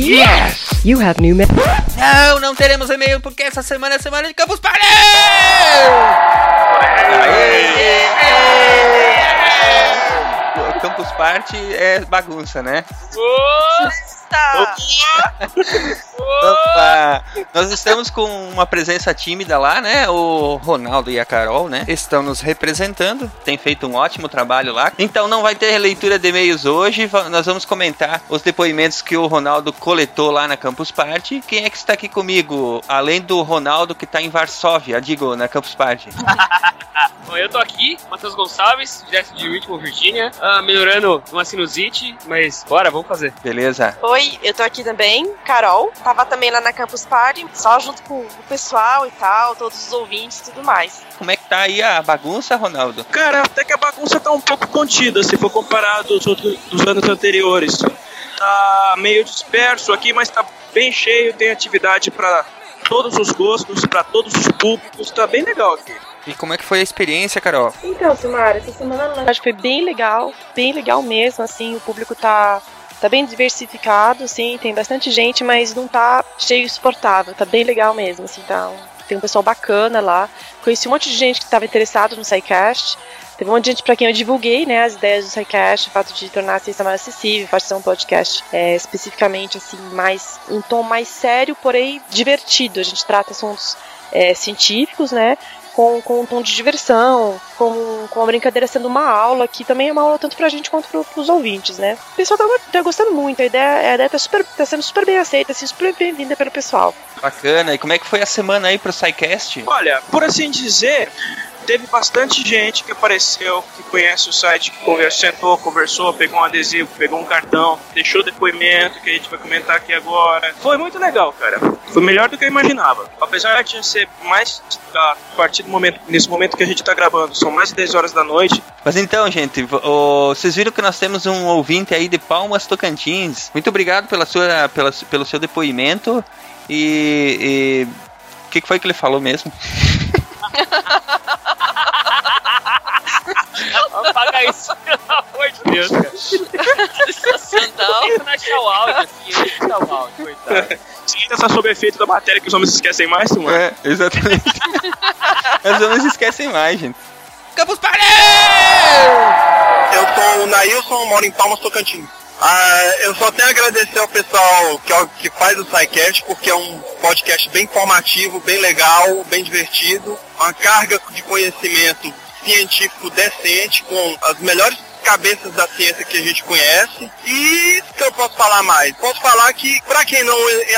Yes! You have new Não, não teremos e-mail porque essa semana é semana de Campus Party! Campus Party é bagunça, né? Opa! Nós estamos com uma presença tímida lá, né? O Ronaldo e a Carol, né? Estão nos representando, tem feito um ótimo trabalho lá. Então não vai ter leitura de e-mails hoje. Nós vamos comentar os depoimentos que o Ronaldo coletou lá na Campus Party. Quem é que está aqui comigo? Além do Ronaldo que está em Varsóvia, digo, na Campus Party. Bom, eu tô aqui, Matheus Gonçalves, direto de Richmond, Virgínia, ah, melhorando uma sinusite, mas bora, vamos fazer. Beleza? Oi, eu tô aqui também, Carol. Tava também lá na Campus Party, só junto com o pessoal e tal, todos os ouvintes e tudo mais. Como é que tá aí a bagunça, Ronaldo? Cara, até que a bagunça tá um pouco contida se for comparado aos outros dos anos anteriores. Tá meio disperso aqui, mas tá bem cheio, tem atividade para todos os gostos, para todos os públicos, tá bem legal aqui. E como é que foi a experiência, Carol? Então, Silmara, essa semana na verdade foi bem legal, bem legal mesmo, assim, o público tá, tá bem diversificado, sim, tem bastante gente, mas não tá cheio suportável, tá bem legal mesmo, assim, tá, tem um pessoal bacana lá, conheci um monte de gente que estava interessado no SciCast, teve um monte de gente para quem eu divulguei, né, as ideias do SciCast, o fato de tornar a ciência mais acessível, o fato de ser um podcast é, especificamente, assim, mais, um tom mais sério, porém divertido, a gente trata assuntos é, científicos, né, com, com um tom de diversão, com, com a brincadeira sendo uma aula, que também é uma aula tanto pra gente quanto pro, pros ouvintes, né? O pessoal tá, tá gostando muito, a ideia, a ideia tá, super, tá sendo super bem aceita, assim, super bem-vinda pelo pessoal. Bacana. E como é que foi a semana aí pro SciCast? Olha, por assim dizer, teve bastante gente que apareceu, que conhece o site, que conversou, sentou, conversou, pegou um adesivo, pegou um cartão, deixou depoimento, que a gente vai comentar aqui agora. Foi muito legal, cara. Foi melhor do que eu imaginava. Apesar de ser mais a partir do momento, nesse momento que a gente tá gravando, são mais de 10 horas da noite. Mas então, gente, vocês viram que nós temos um ouvinte aí de Palmas Tocantins. Muito obrigado pela sua, pela, pelo seu depoimento. E. e- O que, que foi que ele falou mesmo? Apaga isso, pelo amor de Deus, cara. Sensacional. Achar o áudio eu achar o áudio, coitado. Ainda tá sob efeito da matéria que os homens esquecem mais, tu, mano. É, exatamente. As homens esquecem mais, gente. Campus Party! Eu sou o Nailson, moro em Palmas, Tocantins. Ah, eu só tenho a agradecer ao pessoal que, que faz o SciCast, porque é um podcast bem informativo, bem legal, bem divertido, uma carga de conhecimento científico decente, com as melhores cabeças da ciência que a gente conhece. E o que eu posso falar mais? Posso falar que, para quem não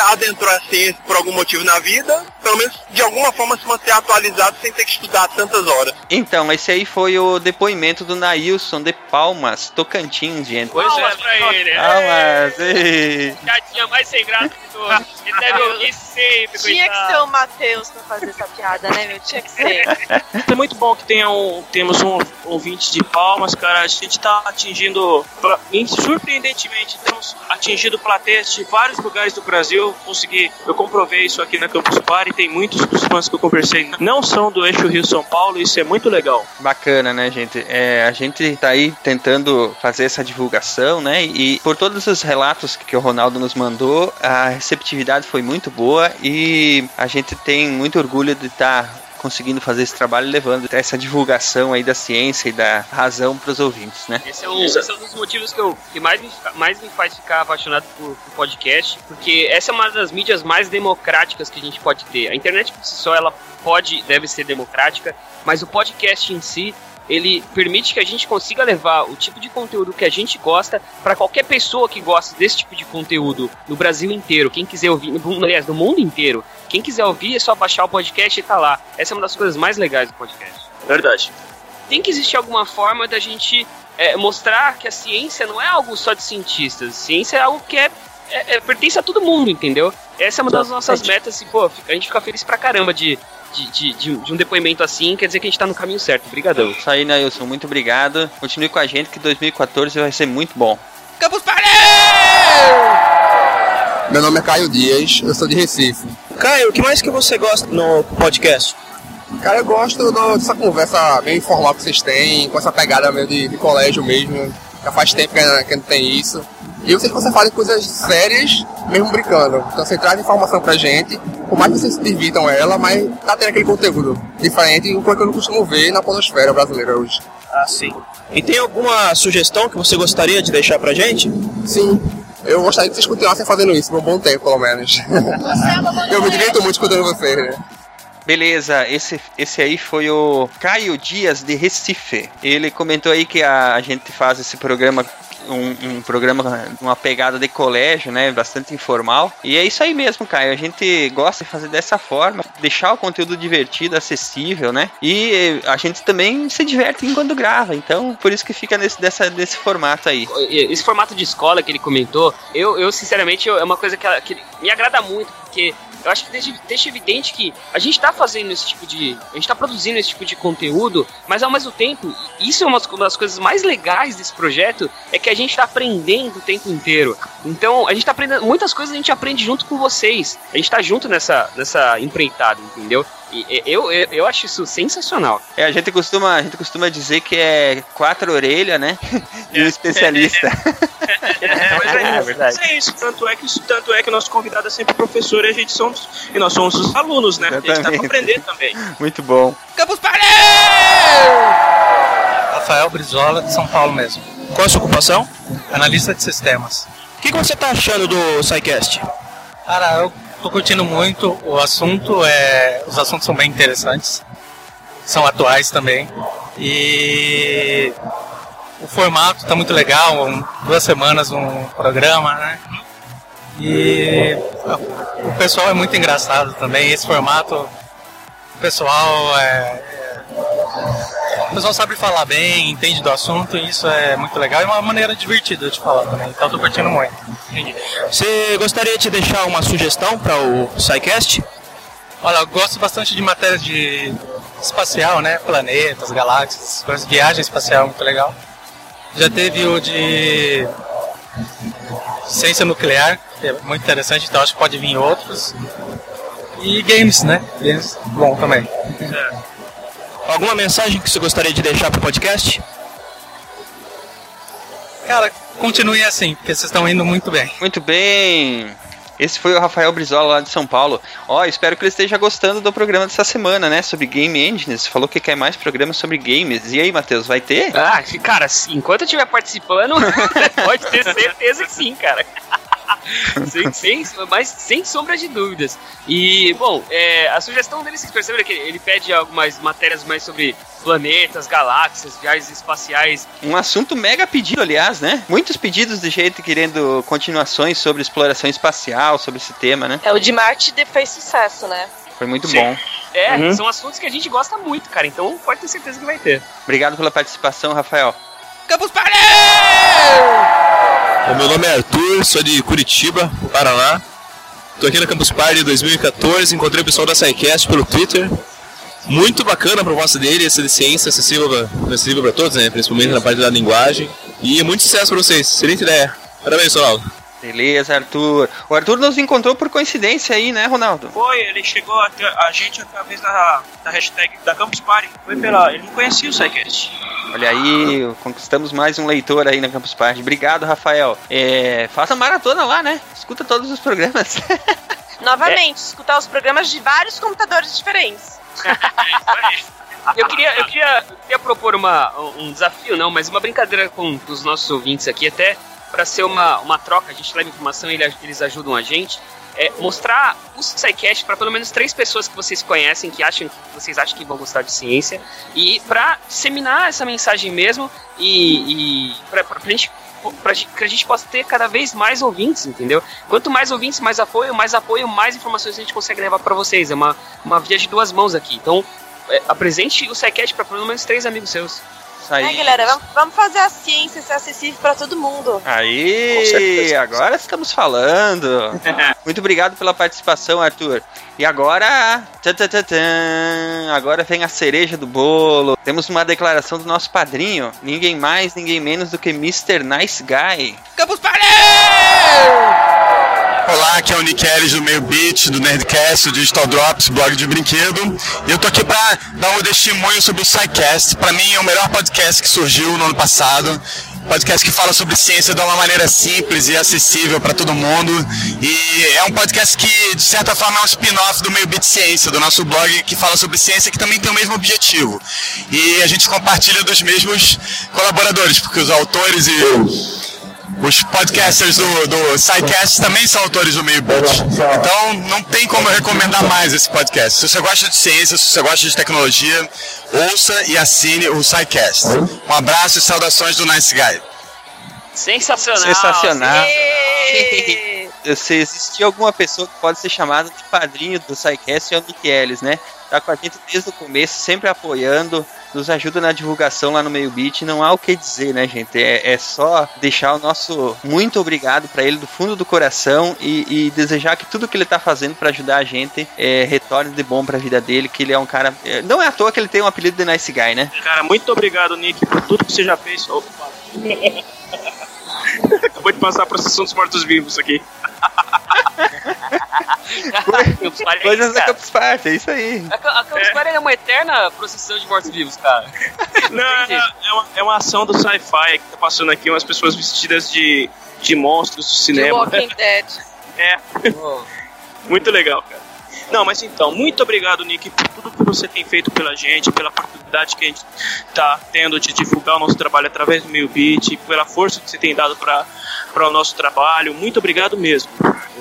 adentrou a ciência por algum motivo na vida, pelo menos de alguma forma se manter atualizado sem ter que estudar tantas horas. Então, esse aí foi o depoimento do Nailson de Palmas, Tocantins, gente. Pois é, pra ele. Palmas! ei. Piadinha mais sem graça de todos. Ele deve ouvir sempre, Tinha que coitado. ser o Matheus pra fazer essa piada, né, meu? Tinha que ser. É muito bom que tenha um, temos um ouvinte de palmas, cara. A gente tá atingindo, pra- e surpreendentemente, temos atingido plateias de vários lugares do Brasil. Consegui, eu comprovei isso aqui na Campus Party. Tem muitos dos fãs que eu conversei não são do eixo Rio-São Paulo. Isso é muito legal. Bacana, né, gente? É, a gente tá aí tentando fazer essa divulgação, né? E por todos os relatos que o Ronaldo nos mandou, a receptividade foi muito boa e a gente tem muito orgulho de estar conseguindo fazer esse trabalho, levando essa divulgação aí da ciência e da razão para os ouvintes, né? Esse é, um, esse é um dos motivos que, eu, que mais, me, mais me faz ficar apaixonado por, por podcast, porque essa é uma das mídias mais democráticas que a gente pode ter. A internet por si só, ela pode, deve ser democrática, mas o podcast em si, ele permite que a gente consiga levar o tipo de conteúdo que a gente gosta para qualquer pessoa que gosta desse tipo de conteúdo no Brasil inteiro. Quem quiser ouvir, no, aliás, no mundo inteiro. Quem quiser ouvir é só baixar o podcast e tá lá. Essa é uma das coisas mais legais do podcast Verdade. tem que existir alguma forma da gente é, mostrar que a ciência não é algo só de cientistas. Ciência é algo que é, é- é- pertence a todo mundo, entendeu? Essa é uma das nossas metas e, pô, a gente fica feliz pra caramba de, de, de, de um- de um depoimento assim, quer dizer que a gente tá no caminho certo. Obrigadão. Isso aí, Nailson, muito obrigado. Continue com a gente que 2014 vai ser muito bom. Campus Party! Meu nome é Caio Dias, eu sou de Recife. Caio, o que mais que você gosta no podcast? Cara, eu gosto do- dessa conversa bem informal que vocês têm, com essa pegada meio de, de colégio mesmo. Já faz tempo que a gente tem isso. E eu sei que você fala de coisas sérias, mesmo brincando. Então você traz informação pra gente, por mais que vocês se divirtam ela, mas tá tendo aquele conteúdo diferente, o que eu não costumo ver na polosfera brasileira hoje. Ah, sim. E tem alguma sugestão que você gostaria de deixar pra gente? Sim, eu gostaria que vocês continuassem fazendo isso por um bom tempo, pelo menos. eu me divirto muito escutando vocês, né? Beleza, esse, esse aí foi o Caio Dias de Recife. Ele comentou aí que a, a gente faz esse programa um, um, programa, uma pegada de colégio, né? Bastante informal. E é isso aí mesmo, Caio. A gente gosta de fazer dessa forma, deixar o conteúdo divertido, acessível, né? E a gente também se diverte enquanto grava. Então, por isso que fica nesse, dessa, desse formato aí. Esse formato de escola que ele comentou, eu, eu sinceramente, é uma coisa que, que me agrada muito, porque eu acho que deixa, deixa evidente que a gente está fazendo esse tipo de. A gente está produzindo esse tipo de conteúdo, mas ao mesmo tempo, isso é uma das coisas mais legais desse projeto, é que a gente está aprendendo o tempo inteiro. Então, a gente está aprendendo. Muitas coisas a gente aprende junto com vocês. A gente está junto nessa, nessa empreitada, entendeu? E, eu, eu, eu acho isso sensacional. É, a gente costuma, a gente costuma dizer que é quatro orelhas, né? E um especialista. É, é, é, verdade. É isso, tanto é que, tanto é que o nosso convidado é sempre professor e a gente somos. E nós somos os alunos, né? Exatamente. A gente tá pra aprender também. Muito bom. Campus Party! Rafael Brizola, de São Paulo mesmo. Qual a sua ocupação? Analista de sistemas. O que, que você tá achando do SciCast? Cara, eu tô curtindo muito. O assunto é. Os assuntos são bem interessantes. São atuais também. E o formato tá muito legal, um, duas semanas um programa, né? E o pessoal é muito engraçado também. Esse formato, o pessoal é, o pessoal sabe falar bem, entende do assunto e isso é muito legal. É uma maneira divertida de falar também. Então eu tô curtindo muito. Você gostaria de deixar uma sugestão para o SciCast? Olha, eu gosto bastante de matérias de espacial, né? Planetas, galáxias, coisas, viagem espacial, muito legal. Já teve o de ciência nuclear, que é muito interessante, então acho que pode vir outros. E games, né? Games, bom também. É. Alguma mensagem que você gostaria de deixar para o podcast? Cara, continue assim, porque vocês estão indo muito bem. Muito bem. Esse foi o Rafael Brizola lá de São Paulo. Ó, oh, espero que ele esteja gostando do programa dessa semana, né? Sobre Game Engines. Falou que quer mais programas sobre games. E aí, Matheus, vai ter? Ah, cara, enquanto eu estiver participando, pode ter certeza que sim, cara. sem, sem, mas sem sombra de dúvidas. E, bom, é, a sugestão dele, vocês perceberam que ele pede algumas matérias mais sobre planetas, galáxias, viagens espaciais. Um assunto mega pedido, aliás, né? Muitos pedidos de jeito querendo continuações sobre exploração espacial, sobre esse tema, né? É, o de Marte fez sucesso, né? Foi muito Sim. bom. É, uhum. são assuntos que a gente gosta muito, cara. Então pode ter certeza que vai ter. Obrigado pela participação, Rafael. Campus Party! O meu nome é Arthur, sou de Curitiba, Paraná. Estou aqui na Campus Party 2014, encontrei o pessoal da SciCast pelo Twitter. Muito bacana a proposta dele, essa de ciência acessível para todos, né? principalmente na parte da linguagem. E muito sucesso para vocês, excelente ideia. Parabéns, Ronaldo. Beleza, Arthur. O Arthur nos encontrou por coincidência aí, né, Ronaldo? Foi, ele chegou a, a gente através da, da hashtag da Campus Party. Foi pela. Ele não conhecia o SciCast. Olha aí, conquistamos mais um leitor aí na Campus Party. Obrigado, Rafael. É, faça maratona lá, né? Escuta todos os programas. Novamente, é. escutar os programas de vários computadores diferentes. eu queria, eu queria, eu queria propor uma, um desafio, não, mas uma brincadeira com os nossos ouvintes aqui, até para ser uma, uma troca, a gente leva informação e eles ajudam a gente. É, mostrar o SciCast para pelo menos três pessoas que vocês conhecem, que acham que vocês acham que vão gostar de ciência, e para disseminar essa mensagem mesmo e, e para a gente para que a gente possa ter cada vez mais ouvintes, entendeu? Quanto mais ouvintes, mais apoio, mais apoio, mais informações a gente consegue levar para vocês. É uma, uma via de duas mãos aqui. Então, é, apresente o SciCast para pelo menos três amigos seus. Aí. É, galera, vamos, vamos fazer a ciência ser acessível para todo mundo. Aí, agora estamos falando. Muito obrigado pela participação, Arthur. E agora, tã, tã, tã, agora vem a cereja do bolo. Temos uma declaração do nosso padrinho, ninguém mais, ninguém menos do que Mr. Nice Guy. Campus Party! Olá, aqui é o Nick Ellis do Meio Beat, do Nerdcast, do Digital Drops, blog de brinquedo. E eu tô aqui pra dar um testemunho sobre o SciCast. Pra mim é o melhor podcast que surgiu no ano passado. podcast que fala sobre ciência de uma maneira simples e acessível para todo mundo. E é um podcast que, de certa forma, é um spin-off do Meio Bit Ciência, do nosso blog que fala sobre ciência, que também tem o mesmo objetivo. E a gente compartilha dos mesmos colaboradores, porque os autores e os podcasters do, do SciCast também são autores do Meio Bit. Então não tem como eu recomendar mais esse podcast. Se você gosta de ciência, se você gosta de tecnologia, ouça e assine o SciCast. Um abraço e saudações do Nice Guy. Sensacional. Sensacional. Se existir alguma pessoa que pode ser chamada de padrinho do SciCast é o Nick Ellis, né? Tá com a gente desde o começo, sempre apoiando, nos ajuda na divulgação lá no Meio Beat. Não há o que dizer, né, gente? É, é só deixar o nosso muito obrigado para ele do fundo do coração e, e desejar que tudo que ele tá fazendo para ajudar a gente é, retorne de bom pra vida dele, que ele é um cara. é, Não é à toa que ele tem o apelido de Nice Guy, né? Cara, muito obrigado, Nick, por tudo que você já fez. Acabou de passar a procissão dos mortos-vivos aqui. Coisas da Campus Party, é isso aí. A, a Campus Party é uma eterna procissão de mortos-vivos, cara. Não, é, é uma, é uma ação do sci-fi que tá passando aqui, umas pessoas vestidas de, de monstros do The cinema. Walking Dead. É. Muito legal, cara. Não, mas então, muito obrigado, Nick, por tudo que você tem feito pela gente, pela oportunidade que a gente tá tendo de divulgar o nosso trabalho através do Meio Beat, pela força que você tem dado para o nosso trabalho. Muito obrigado mesmo.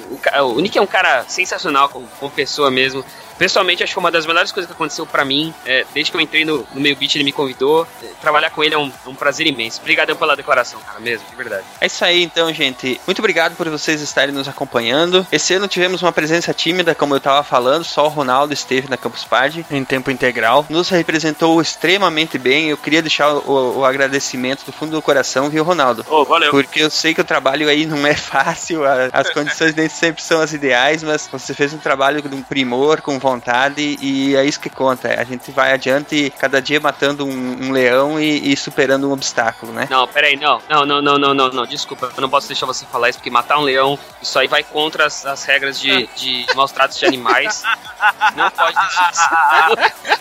O, o Nick é um cara sensacional como, como pessoa mesmo. Pessoalmente, acho que uma das melhores coisas que aconteceu pra mim. é, desde que eu entrei no, no meio beat, ele me convidou. É, trabalhar com ele é um, é um prazer imenso. Obrigadão pela declaração, cara, mesmo, de verdade. É isso aí, então, gente. Muito obrigado por vocês estarem nos acompanhando. Esse ano tivemos uma presença tímida, como eu tava falando, só o Ronaldo esteve na Campus Party em tempo integral. Nos representou extremamente bem. Eu queria deixar o, o agradecimento do fundo do coração, viu, Ronaldo? Oh, valeu. Porque eu sei que o trabalho aí não é fácil, as condições nem sempre são as ideais, mas você fez um trabalho com primor, com vontade, e é isso que conta. A gente vai adiante, cada dia matando um, um leão e, e superando um obstáculo, né? Não, peraí, não. Não, não, não, não, não, não. Desculpa, eu não posso deixar você falar isso, porque matar um leão, isso aí vai contra as, as regras de, de maus tratos de animais. Não pode deixar isso.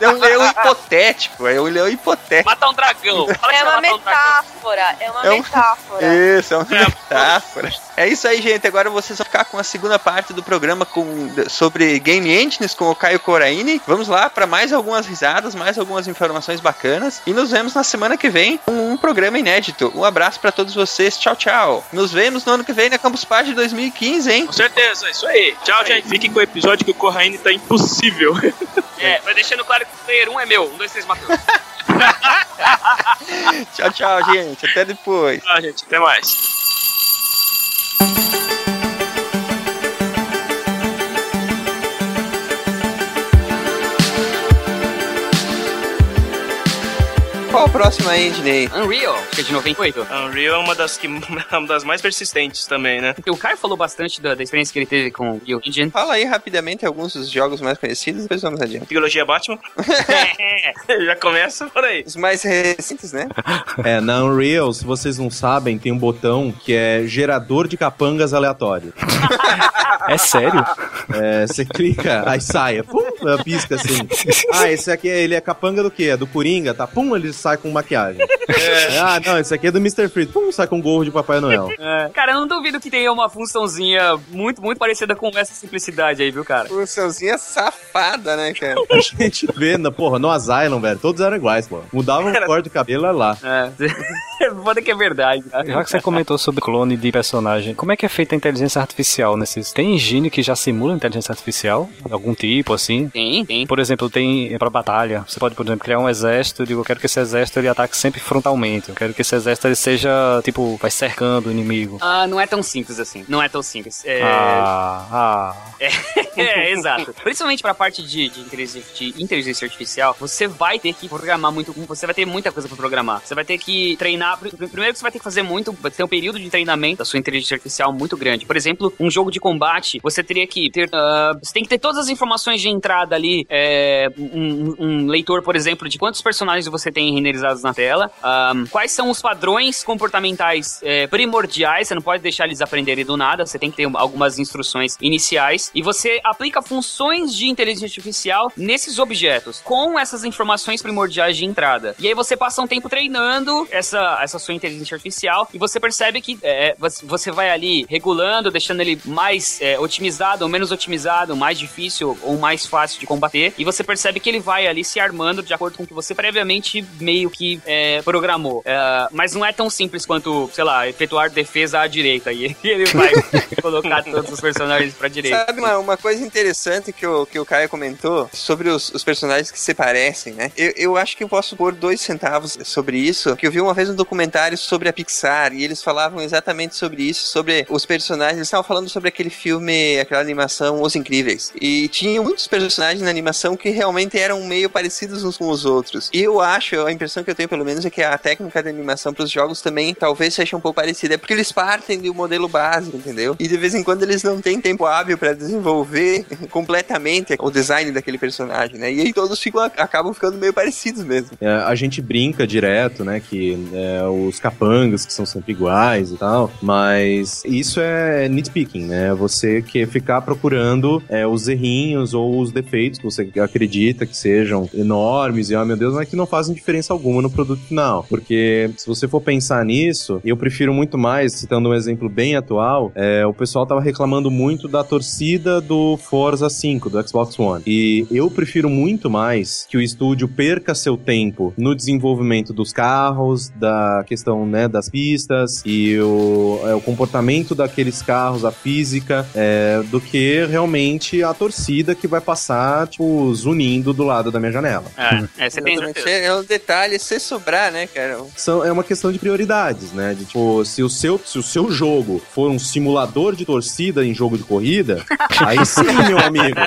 É um leão hipotético, é um leão hipotético. Matar um dragão. Fala que É uma um dragão. metáfora, é uma É um- metáfora. Isso, é uma metáfora. É isso aí, gente. Agora vocês vão ficar com a segunda parte do programa com, sobre Game Engines com o Caio Coraini. Vamos lá para mais algumas risadas, mais algumas informações bacanas. E nos vemos na semana que vem com um programa inédito. Um abraço para todos vocês. Tchau, tchau. Nos vemos no ano que vem na Campus Party 2015, hein? Com certeza, isso aí. Tchau, gente. Fiquem com o episódio que o Corraine tá impossível. É, vai deixando claro que o player 1 é meu. Um, dois, três, Matheus. Tchau, tchau, gente. Até depois. Tchau, gente. Até mais. Qual a próxima engine aí? Unreal, que é de 98. Unreal é uma das, que, uma das mais persistentes também, né? O Caio falou bastante da, da experiência que ele teve com o Unreal Engine. Fala aí rapidamente alguns dos jogos mais conhecidos, depois vamos adiante. Trilogia Batman. Já começa por aí. Os mais recentes, né? É, na Unreal, se vocês não sabem, tem um botão que é gerador de capangas aleatório. É sério? É, você clica, aí sai, pum, pisca assim. Ah, esse aqui, é- ele é capanga do quê? É do Coringa? Tá, pum, ele sai com maquiagem. É, Ah, não, esse aqui é do Mr. Freeze. Pum, sai com gorro de Papai Noel. É. Cara, eu não duvido que tenha uma funçãozinha muito, muito parecida com essa simplicidade aí, viu, cara? Funçãozinha safada, né, cara? A gente vê, na, porra, no Asylum, velho, todos eram iguais, pô. Mudavam o corte do cabelo, olha lá. É. Foda que é verdade, cara. Já que você comentou sobre clone de personagem, como é que é feita a inteligência artificial nesses? Tem engine que já simula inteligência artificial? Algum tipo, assim? Tem, tem. Por exemplo, tem pra batalha. Você pode, por exemplo, criar um exército e digo, eu quero que esse exército ele ataque sempre frontalmente. Eu quero que esse exército ele seja, tipo, vai cercando o inimigo. Ah, não é tão simples assim. Não é tão simples. É, Ah, ah. é, exato. Principalmente pra parte de, de, inteligência, de inteligência artificial, você vai ter que programar muito. Você vai ter muita coisa pra programar. Você vai ter que treinar. pr- Primeiro que você vai ter que fazer muito. Vai ter um período de treinamento da sua inteligência artificial muito grande. Por exemplo, um jogo de combate, você teria que ter. ah, você tem que ter todas as informações de entrada entrada ali, é, um, um leitor, por exemplo, de quantos personagens você tem renderizados na tela, um, quais são os padrões comportamentais é, primordiais, você não pode deixar eles aprenderem do nada, você tem que ter algumas instruções iniciais, e você aplica funções de inteligência artificial nesses objetos, com essas informações primordiais de entrada. E aí você passa um tempo treinando essa, essa sua inteligência artificial, e você percebe que é, você vai ali regulando, deixando ele mais é, otimizado ou menos otimizado, mais difícil ou mais fácil de combater, e você percebe que ele vai ali se armando de acordo com o que você previamente meio que é, programou. É, mas não é tão simples quanto, sei lá, efetuar defesa à direita, e ele vai colocar todos os personagens pra direita. Sabe uma, uma coisa interessante que o, que o Caio comentou sobre os, os personagens que se parecem, né? Eu, eu acho que eu posso pôr dois centavos sobre isso, que eu vi uma vez um documentário sobre a Pixar, e eles falavam exatamente sobre isso, sobre os personagens, eles estavam falando sobre aquele filme, aquela animação Os Incríveis. E tinha muitos personagens na animação que realmente eram meio parecidos uns com os outros. E eu acho, a impressão que eu tenho pelo menos é que a técnica de animação para os jogos também talvez seja um pouco parecida. É porque eles partem do modelo básico, entendeu? E de vez em quando eles não têm tempo hábil para desenvolver completamente o design daquele personagem, né? E aí todos ficam, acabam ficando meio parecidos mesmo. É, a gente brinca direto, né? Que é, os capangas que são sempre iguais e tal, mas isso é nitpicking, né? Você que ficar procurando é, os errinhos ou os defeitos que você acredita que sejam enormes e, oh meu Deus, mas que não fazem diferença alguma no produto final. Porque se você for pensar nisso, eu prefiro muito mais, citando um exemplo bem atual, é, o pessoal tava reclamando muito da torcida do Forza 5, do Xbox One. E eu prefiro muito mais que o estúdio perca seu tempo no desenvolvimento dos carros, da questão né, das pistas e o, é, o comportamento daqueles carros, a física, é, do que realmente a torcida que vai passar, tipo, zunindo do lado da minha janela. É, é você tem É um detalhe, se sobrar, né, cara? São, é uma questão de prioridades, né? De, tipo, se o, seu, se o seu jogo for um simulador de torcida em jogo de corrida, aí sim, meu amigo.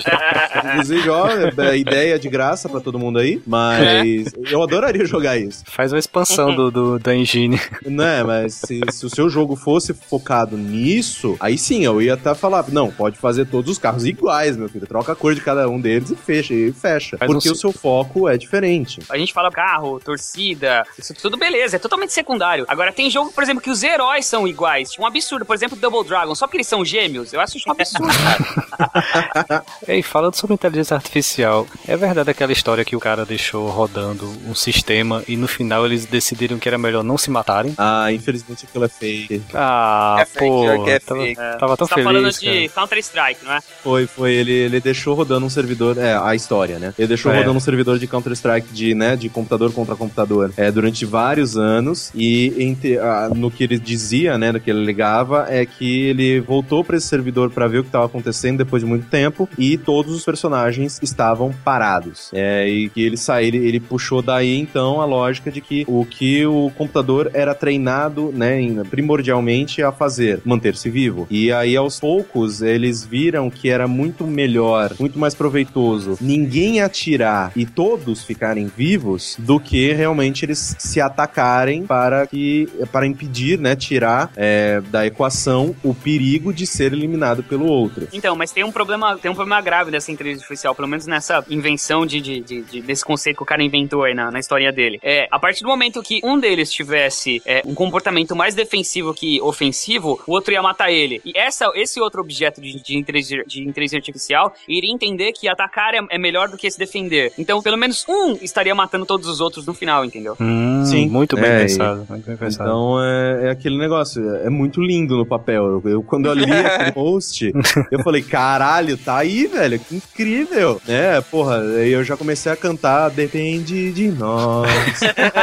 Inclusive, ó, é ideia de graça pra todo mundo aí, mas eu adoraria jogar isso. Faz uma expansão do, do, da engine. Né, mas se, se o seu jogo fosse focado nisso, aí sim, eu ia até falar, não, pode fazer todos os carros iguais, meu filho. Troca a cor de cada um deles e fecha, e fecha. Faz porque um o seu foco é diferente. A gente fala carro, torcida, isso tudo beleza, é totalmente secundário. Agora, tem jogo, por exemplo, que os heróis são iguais. Tipo, um absurdo. Por exemplo, Double Dragon, só porque eles são gêmeos, eu acho isso um absurdo, cara. Ei, falando sobre inteligência artificial, é verdade aquela história que o cara deixou rodando um sistema e no final eles decidiram que era melhor não se matarem? Ah, infelizmente aquilo é fake. Ah, É fake, pô, é tava, fake. tava tão Você tá feliz. falando cara. de Counter-Strike, não é? Foi, foi. Ele, ele deixou rodando um servidor. É, a história, né? Ele deixou É. rodando um servidor de Counter-Strike de, né, de computador contra computador é, durante vários anos. E entre, no que ele dizia, né, no que ele ligava, é que ele voltou pra esse servidor pra ver o que estava acontecendo depois de muito tempo. E todos os personagens estavam parados. É, e que ele saiu, ele, ele puxou daí então a lógica de que o que o computador era treinado, né, primordialmente a fazer, manter-se vivo. E aí aos poucos eles viram que era muito melhor, muito mais proveitoso ninguém atirar e todos ficarem vivos do que realmente eles se atacarem para que para impedir, né, tirar é, da equação o perigo de ser eliminado pelo outro. Então, mas tem um problema, tem um problema grave dessa inteligência artificial, pelo menos nessa invenção de, de, de- de- desse conceito que o cara inventou aí na, na historinha dele. É, a partir do momento que um deles tivesse é, um comportamento mais defensivo que ofensivo, o outro ia matar ele. E essa, esse outro objeto de, de, inteligência, de inteligência artificial iria entender que atacar é, é melhor do que se defender. Então, pelo menos um estaria matando todos os outros no final, entendeu? Hum, Sim. muito bem É, pensado. Muito bem pensado. Então é, é aquele negócio, é muito lindo no papel. Eu, eu- quando eu li aquele post, eu falei, caralho, tá aí, velho, que incrível. É, porra, aí eu já comecei a cantar Depende de nós.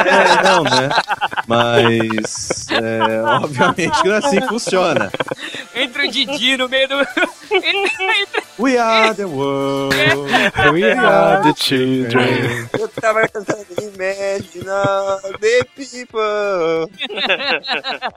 É, não, né? Mas, é, obviamente que não é assim que funciona. Entra o Didi no meio do. Entra- We are the world. We are the children. Eu Tava cantando Imagine all the people.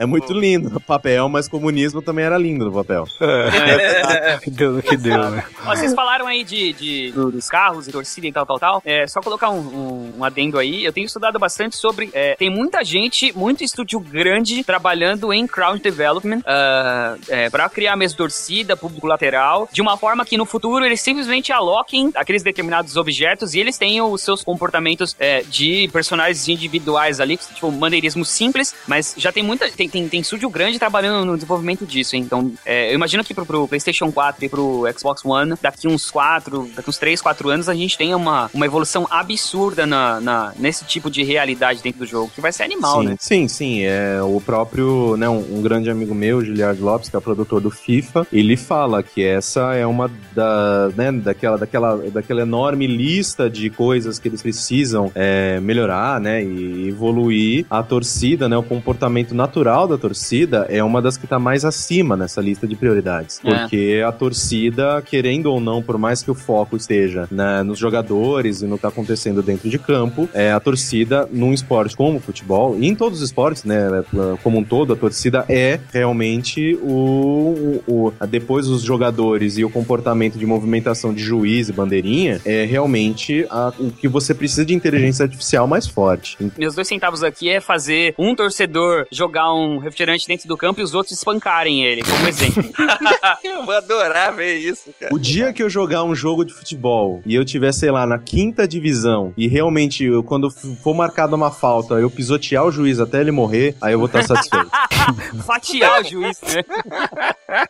É muito lindo no papel, mas comunismo também era lindo no papel. deu no que deu, né? Ó, vocês falaram aí de, de- do- dos carros e torcida e tal, tal, tal. É, só colocar um, um- um adendo aí. Eu tenho estudado bastante sobre. é, tem muita gente, muito estúdio grande trabalhando em crowd development ah, é, para criar mesmo torcida, público lateral, de uma forma que no futuro eles simplesmente aloquem aqueles determinados objetos e eles tenham os seus comportamentos é, de personagens individuais ali, tipo maneirismo simples, mas já tem muita. Tem, tem, tem estúdio grande trabalhando no desenvolvimento disso, hein? Então, é, eu imagino que pro, pro PlayStation 4 e pro Xbox One, daqui uns 4, daqui uns 3, 4 anos, a gente tenha uma, uma evolução absurda na, na- nesse tipo de realidade dentro do jogo, que vai ser animal, sim, né? sim, sim, é o próprio, né, um, um grande amigo meu, Giliard Lopes, que é o produtor do FIFA, ele fala que essa é uma da, né, daquela, daquela, daquela enorme lista de coisas que eles precisam é, melhorar, né, e evoluir a torcida, né, o comportamento natural da torcida é uma das que tá mais acima nessa lista de prioridades, É. porque a torcida, querendo ou não, por mais que o foco esteja né, nos jogadores e no que tá acontecendo dentro de campo, é a torcida num esporte como o futebol, e em todos os esportes, né, como um todo, a torcida é realmente o, o, o- depois os jogadores e o comportamento de movimentação de juiz e bandeirinha é realmente a- o que você precisa de inteligência artificial mais forte. Meus dois centavos aqui é fazer um torcedor jogar um refrigerante dentro do campo e os outros espancarem ele, como exemplo. Eu vou adorar ver isso, cara. O dia que eu jogar um jogo de futebol e eu tiver, sei lá, na quinta divisão e realmente eu, quando for marcada uma falta eu pisotear o juiz até ele morrer, aí eu vou estar satisfeito. Fatiar o juiz, né?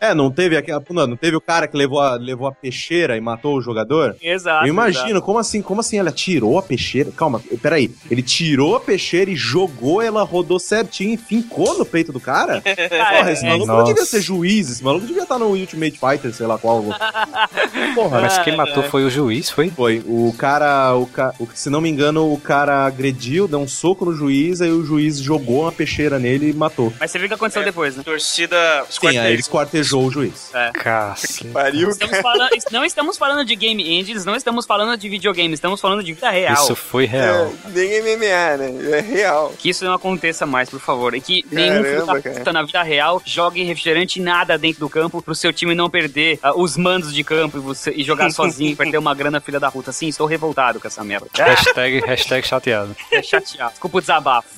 é, não teve aquela, não, não teve o cara que levou a, levou a peixeira e matou o jogador? Exato. Eu imagino, exato. como assim? Como assim ela tirou a peixeira? Calma, peraí. Ele tirou a peixeira e jogou, ela rodou certinho e fincou no peito do cara? Porra, esse é, maluco não devia ser juiz, esse maluco devia estar no Ultimate Fighter, sei lá qual. Porra, Mas quem matou foi o juiz, foi? Foi. O cara, o ca... o- se não me engano, o cara agrediu, deu um soco no juiz, aí o juiz jogou uma peixeira nele e matou. Mas você viu o que aconteceu depois, né? Torcida Sim, aí ele esquartejou o juiz. É. Cacete. Pariu, Estamos falando, não estamos falando de game engines, não estamos falando de videogame, estamos falando de vida real. Isso foi real. É, nem MMA, né? É real. Que isso não aconteça mais, por favor. E que nenhum filho da cara. puta na vida real jogue refrigerante e nada dentro do campo pro seu time não perder ah, os mandos de campo e, você, e jogar sozinho e perder uma grana filha da puta. Sim, estou revoltado com essa merda. Hashtag, hashtag chateado. É chateado. Desculpa o desabafo.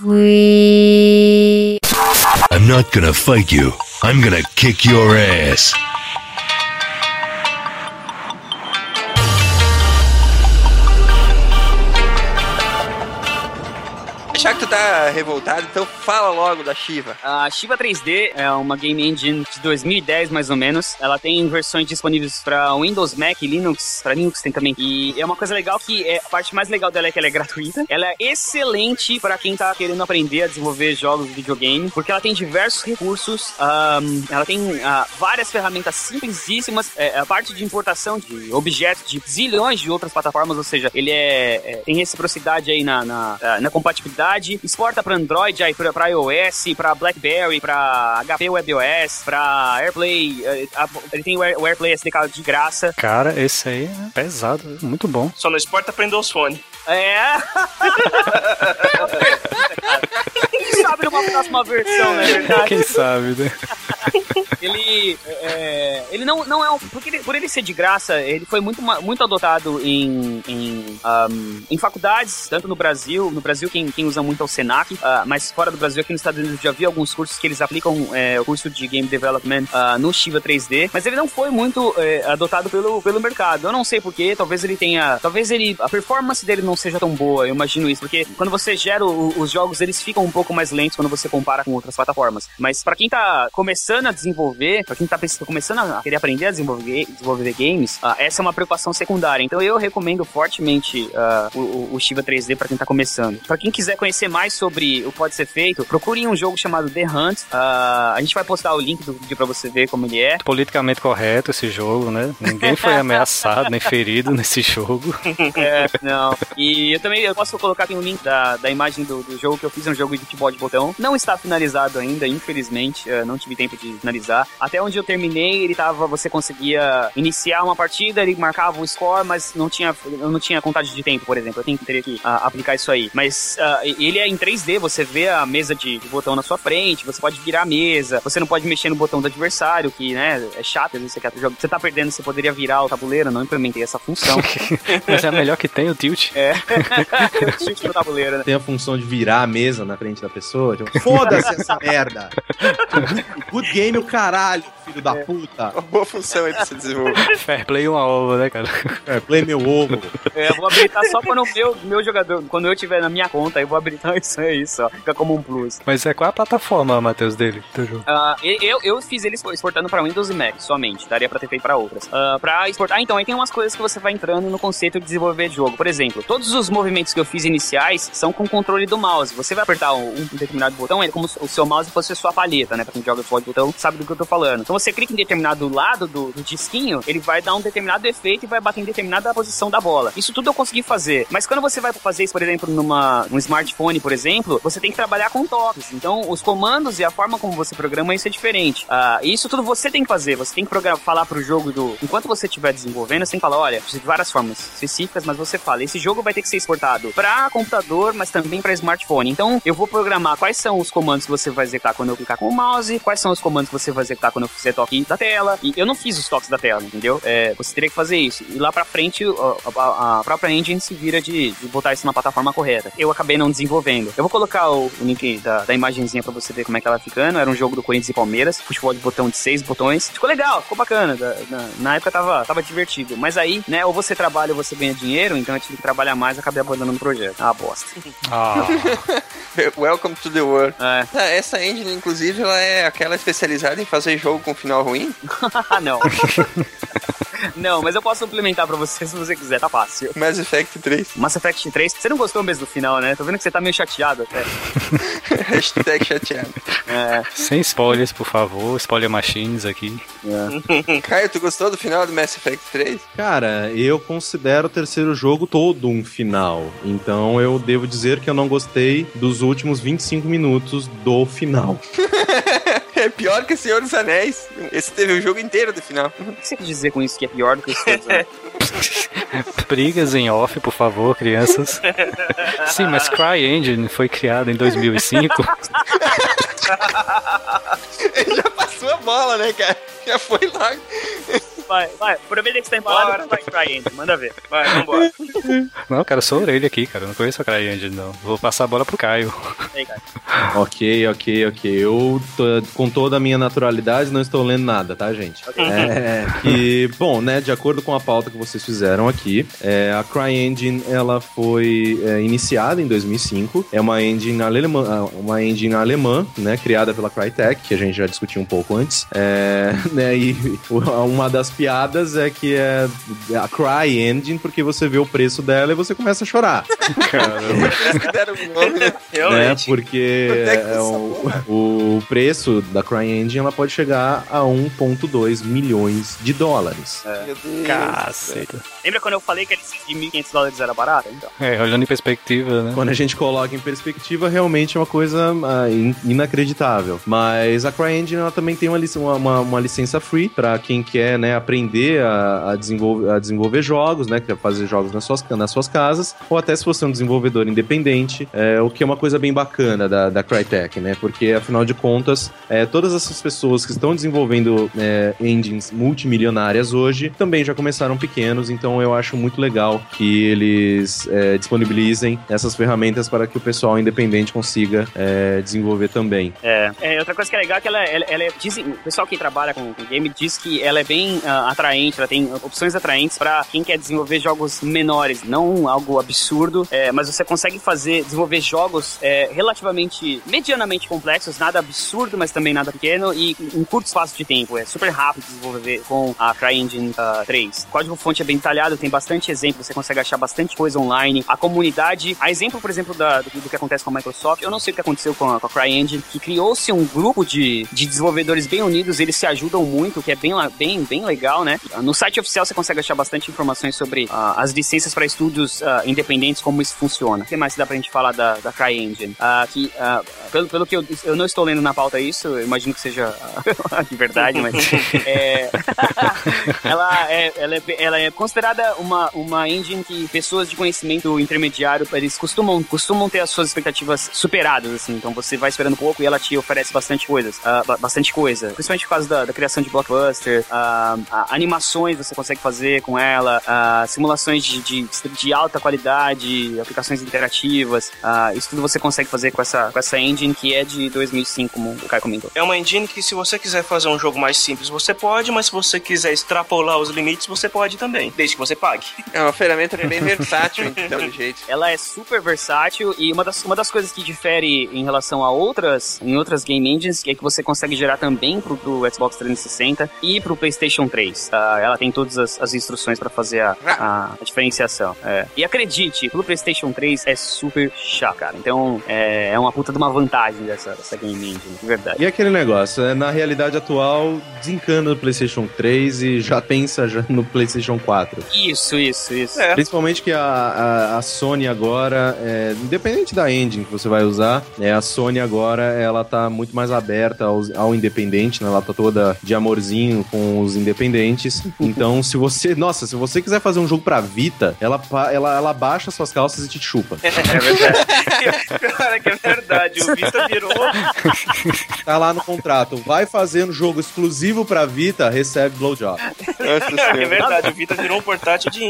I'm not gonna fight you. I'm gonna kick your ass. Já que tu tá revoltado, então fala logo da Shiva. A Shiva 3D é uma game engine de 2010 mais ou menos. Ela tem versões disponíveis para Windows, Mac, Linux, para Linux tem também. E é uma coisa legal que é, a parte mais legal dela é que ela é gratuita. Ela é excelente para quem tá querendo aprender a desenvolver jogos de videogame, porque ela tem diversos recursos. ahm, ela tem ah, várias ferramentas simplesíssimas. É, a parte de importação de objetos de zilhões de outras plataformas, ou seja, ele é, é- tem reciprocidade aí na, na, ah, na compatibilidade. Exporta para Android, aí pra, pra iOS, para BlackBerry, para HP WebOS, para AirPlay. eh, ele tem o, Air- o AirPlay SDK de graça. Cara, esse aí é pesado, muito bom. Só não exporta pra os fones. É. Quem sabe numa próxima versão, né? Quem sabe, né? ele é, ele não, não é um porque ele- por ele ser de graça ele foi muito muito adotado em em, ahm, em faculdades tanto no Brasil no Brasil quem, quem usa muito é o Senac ah, mas fora do Brasil aqui nos Estados Unidos já vi alguns cursos que eles aplicam é, o curso de game development ah, no Shiva 3D mas ele não foi muito é, adotado pelo, pelo mercado. Eu não sei porquê talvez ele tenha talvez ele a performance dele não seja tão boa eu imagino isso porque quando você gera o- os jogos eles ficam um pouco mais lentos quando você compara com outras plataformas. Mas para quem tá começando a desenvolver para quem tá começando a querer aprender a desenvolver, desenvolver games ah, essa é uma preocupação secundária então eu recomendo fortemente ah, o, o- Shiva 3D para quem tá começando para quem quiser conhecer mais sobre o que pode ser feito procure um jogo chamado The Hunt Ah, a gente vai postar o link do vídeo para você ver como ele é Politicamente correto esse jogo, né? Ninguém foi ameaçado nem ferido nesse jogo. É, não. E eu também eu posso colocar aqui um link da, da imagem do, do jogo que eu fiz, um jogo de futebol de botão. Não está finalizado ainda, infelizmente. eh, não tive tempo de finalizar. Tá? Até onde eu terminei, ele tava, você conseguia iniciar uma partida, ele marcava o score, mas não tinha, eu não tinha contagem de tempo, por exemplo. Eu tenho que teria que ah, aplicar isso aí. Mas ah, ele é em 3D, você vê a mesa de, de botão na sua frente, você pode virar a mesa, você não pode mexer no botão do adversário, que, né, é chato, às vezes você quer jogo. Você tá perdendo, você poderia virar o tabuleiro, eu não implementei essa função. Mas é a melhor que tem o tilt. É. o tilt no tabuleiro, né? Tem a função de virar a mesa na frente da pessoa. Tipo, Foda-se essa merda. Good game o caralho, filho da puta. Uma boa função aí pra você desenvolver. Fair play uma ovo, né, cara? Fair play meu ovo. É, eu vou habilitar só quando o meu, meu jogador, quando eu tiver na minha conta, eu vou habilitar isso aí, só. Fica como um plus. Mas é qual a plataforma, Matheus, dele, teu jogo? Ah, eu, eu fiz ele exportando pra Windows e Mac somente, daria pra ter feito pra outras. Ah, pra exportar, então, aí tem umas coisas que você vai entrando no conceito de desenvolver jogo. Por exemplo, todos os movimentos que eu fiz iniciais são com controle do mouse. Você vai apertar um, um determinado botão, é como se o seu mouse fosse a sua palheta, né? Pra quem joga de botão sabe do que eu tô falando. Então você clica em determinado lado do, do disquinho, ele vai dar um determinado efeito e vai bater em determinada posição da bola. Isso tudo eu consegui fazer. Mas quando você vai fazer isso, por exemplo, numa, num smartphone, por exemplo, você tem que trabalhar com toques. Então, os comandos e a forma como você programa isso é diferente. Ah, isso tudo você tem que fazer. Você tem que programar, falar pro jogo do. Enquanto você estiver desenvolvendo, você tem que falar: olha, de várias formas específicas, mas você fala: esse jogo vai ter que ser exportado para computador, mas também para smartphone. Então, eu vou programar quais são os comandos que você vai executar quando eu clicar com o mouse, quais são os comandos que você vai executar quando eu fizer toque da tela. E eu não fiz os toques da tela, entendeu? É, você teria que fazer isso. E lá pra frente, a, a- a própria engine se vira de, de botar isso na plataforma correta. Eu acabei não desenvolvendo. Eu vou colocar o, o link da, da imagenzinha pra você ver como é que ela ficando. Era um jogo do Corinthians e Palmeiras, futebol de botão de seis botões. Ficou legal, ficou bacana. Da- na, na época tava, tava divertido. Mas aí, né, ou você trabalha ou você ganha dinheiro, então eu tive que trabalhar mais e acabei abandonando o projeto. Ah, bosta. Ah. Welcome to the world. É. Ah, Essa engine, inclusive, ela é aquela especializada em fazer jogo com final ruim? Não. não, mas eu posso implementar pra você se você quiser, tá fácil. Mass Effect 3. Mass Effect 3, você não gostou mesmo do final, né? Tô vendo que você tá meio chateado até. Hashtag chateado. É. Sem spoilers, por favor. Spoiler machines aqui. Caio, tu gostou do final do Mass Effect 3? Cara, eu considero o terceiro jogo todo um final. Então eu devo dizer que eu não gostei dos últimos 25 minutos do final. É pior que o Senhor dos Anéis. Esse teve o jogo inteiro do final. O que você quer dizer com isso que é pior do que isso? Né? Brigas em off, por favor, crianças. Sim, mas CryEngine foi criado em 2005. Ele já passou a bola, né, cara? Já foi lá. Vai, vai. Aproveita que você tá embalado, vai pra Andy. Manda ver. Vai, vambora. Não, cara, eu sou orelha aqui, cara. Eu não conheço a CryEngine, não. Vou passar a bola pro Caio. Aí, cara. ok, ok, ok. Eu, tô- com toda a minha naturalidade, não estou lendo nada, tá, gente? É, que, bom, né, de acordo com a pauta que vocês fizeram aqui, é, a CryEngine, ela foi é, iniciada em 2005. É uma engine alemã, uma engine alemã, né, criada pela Crytek, que a gente já discutiu um pouco antes. É, né, e uma das piadas é que é a CryEngine, porque você vê o preço dela e você começa a chorar. Parece que deram um nome, né? né? Porque é é, o, o preço da CryEngine ela pode chegar a 1.2 milhões de dólares. Meu Deus. Caceta. Lembra quando eu falei que a licença de 1.500 dólares era barata? Então. É, olhando em perspectiva, né? Quando a gente coloca em perspectiva, realmente é uma coisa ah, in- inacreditável. Mas a CryEngine ela também tem uma, lic- uma, uma- uma licença free para quem quer né, aprender a, a desenvolver, a desenvolver jogos, né, quer fazer jogos nas suas, nas suas casas, ou até se você é um desenvolvedor independente, é, o que é uma coisa bem bacana da, da Crytek, né? Porque afinal de contas, é, todas essas pessoas que estão desenvolvendo é, engines multimilionárias hoje também já começaram pequenos, então eu acho muito legal que eles é, disponibilizem essas ferramentas para que o pessoal independente consiga é, desenvolver também. É. é. Outra coisa que é legal é que ela, ela, ela é. Dizem, o pessoal que trabalha com, com game diz que ela é bem ah, atraente, ela tem opções atraentes pra quem quer desenvolver jogos menores, não algo absurdo, é, mas você consegue fazer, desenvolver jogos é, relativamente, medianamente complexos, nada absurdo, mas também nada pequeno, e em curto espaço de tempo. É super rápido desenvolver com a CryEngine ah, 3. O código-fonte é bem detalhado, tem bastante exemplo, você consegue achar bastante coisa online. A comunidade, a exemplo, por exemplo, da, do, do que acontece com a Microsoft, eu não sei o que aconteceu com a, com a CryEngine, que criou-se um grupo de, de desenvolvedores bem unidos, eles se ajudam muito, que é bem, bem, bem legal legal, né? No site oficial você consegue achar bastante informações sobre ah, as licenças para estúdios ah, independentes, como isso funciona. O que mais dá pra gente falar da, da CryEngine? Ah, que, pelo, pelo que eu, eu não estou lendo na pauta isso, eu imagino que seja de verdade, mas é, ela, é, ela, é, ela é considerada uma, uma engine que pessoas de conhecimento intermediário, eles costumam, costumam ter as suas expectativas superadas, assim. Então você vai esperando pouco e ela te oferece bastante coisas, ba- bastante coisa. Principalmente por causa da, da criação de blockbuster, ah, animações você consegue fazer com ela, simulações de, de, de alta qualidade, aplicações interativas, isso tudo você consegue fazer com essa, com essa engine que é de 2005, como o Kai comentou. É uma engine que se você quiser fazer um jogo mais simples, você pode, mas se você quiser extrapolar os limites, você pode também, desde que você pague. É uma ferramenta bem versátil, então, de jeito. Ela é super versátil e uma das, uma das coisas que difere em relação a outras, em outras game engines, é que você consegue gerar também pro, pro Xbox 360 e pro PlayStation 3. Tá? ela tem todas as, as instruções pra fazer a, a- a diferenciação. é. E acredite, pro PlayStation 3 é super chato, cara. Então é, é uma puta de uma vantagem dessa, dessa game engine, de verdade. E aquele negócio, é, na realidade atual, desencana do PlayStation 3 e já pensa já no PlayStation 4. Isso, isso, isso. Principalmente que a, a, a Sony agora, é, independente da engine que você vai usar, é, a Sony agora ela tá muito mais aberta aos- ao, independente, né? Ela tá toda de amorzinho com os independentes. Então, se você, nossa, se você quiser fazer um jogo pra Vita, ela, ela, ela baixa suas calças e te chupa. É verdade. Cara, que é verdade. O Vita virou. Tá lá no contrato, vai fazer um jogo exclusivo pra Vita, recebe blowjob. é verdade, o Vita virou um portátil de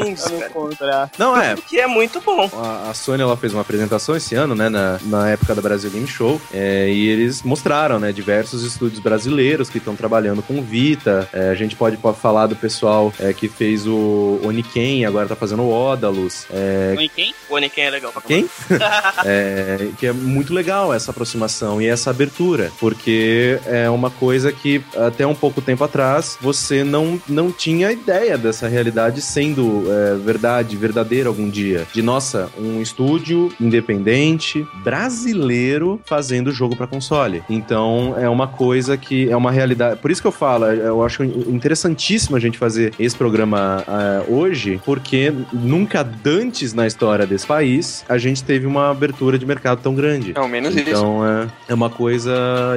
cara. Não, é. Que é muito bom. A, a Sony ela fez uma apresentação esse ano, né, na, na época da Brasil Game Show, é, e eles mostraram, né, diversos estúdios brasileiros que estão trabalhando com Vita. É, a gente pode, pode falar do pessoal é, que fez o Oniken, agora tá fazendo o Odalus. É, Oniken? O Oniken é legal pra quem? É, que é muito legal essa aproximação e essa abertura, porque é uma coisa que até um pouco tempo atrás você não, não tinha ideia dessa realidade sendo é, verdade, verdadeira algum dia. De nossa, um estúdio independente brasileiro fazendo jogo para console. Então é uma coisa que é uma realidade. Por isso que eu falo, eu acho interessantíssimo a gente fazer esse programa ah, hoje, porque nunca dantes na história desse país a gente teve uma abertura de mercado tão grande. Ao menos isso. então, é, é uma coisa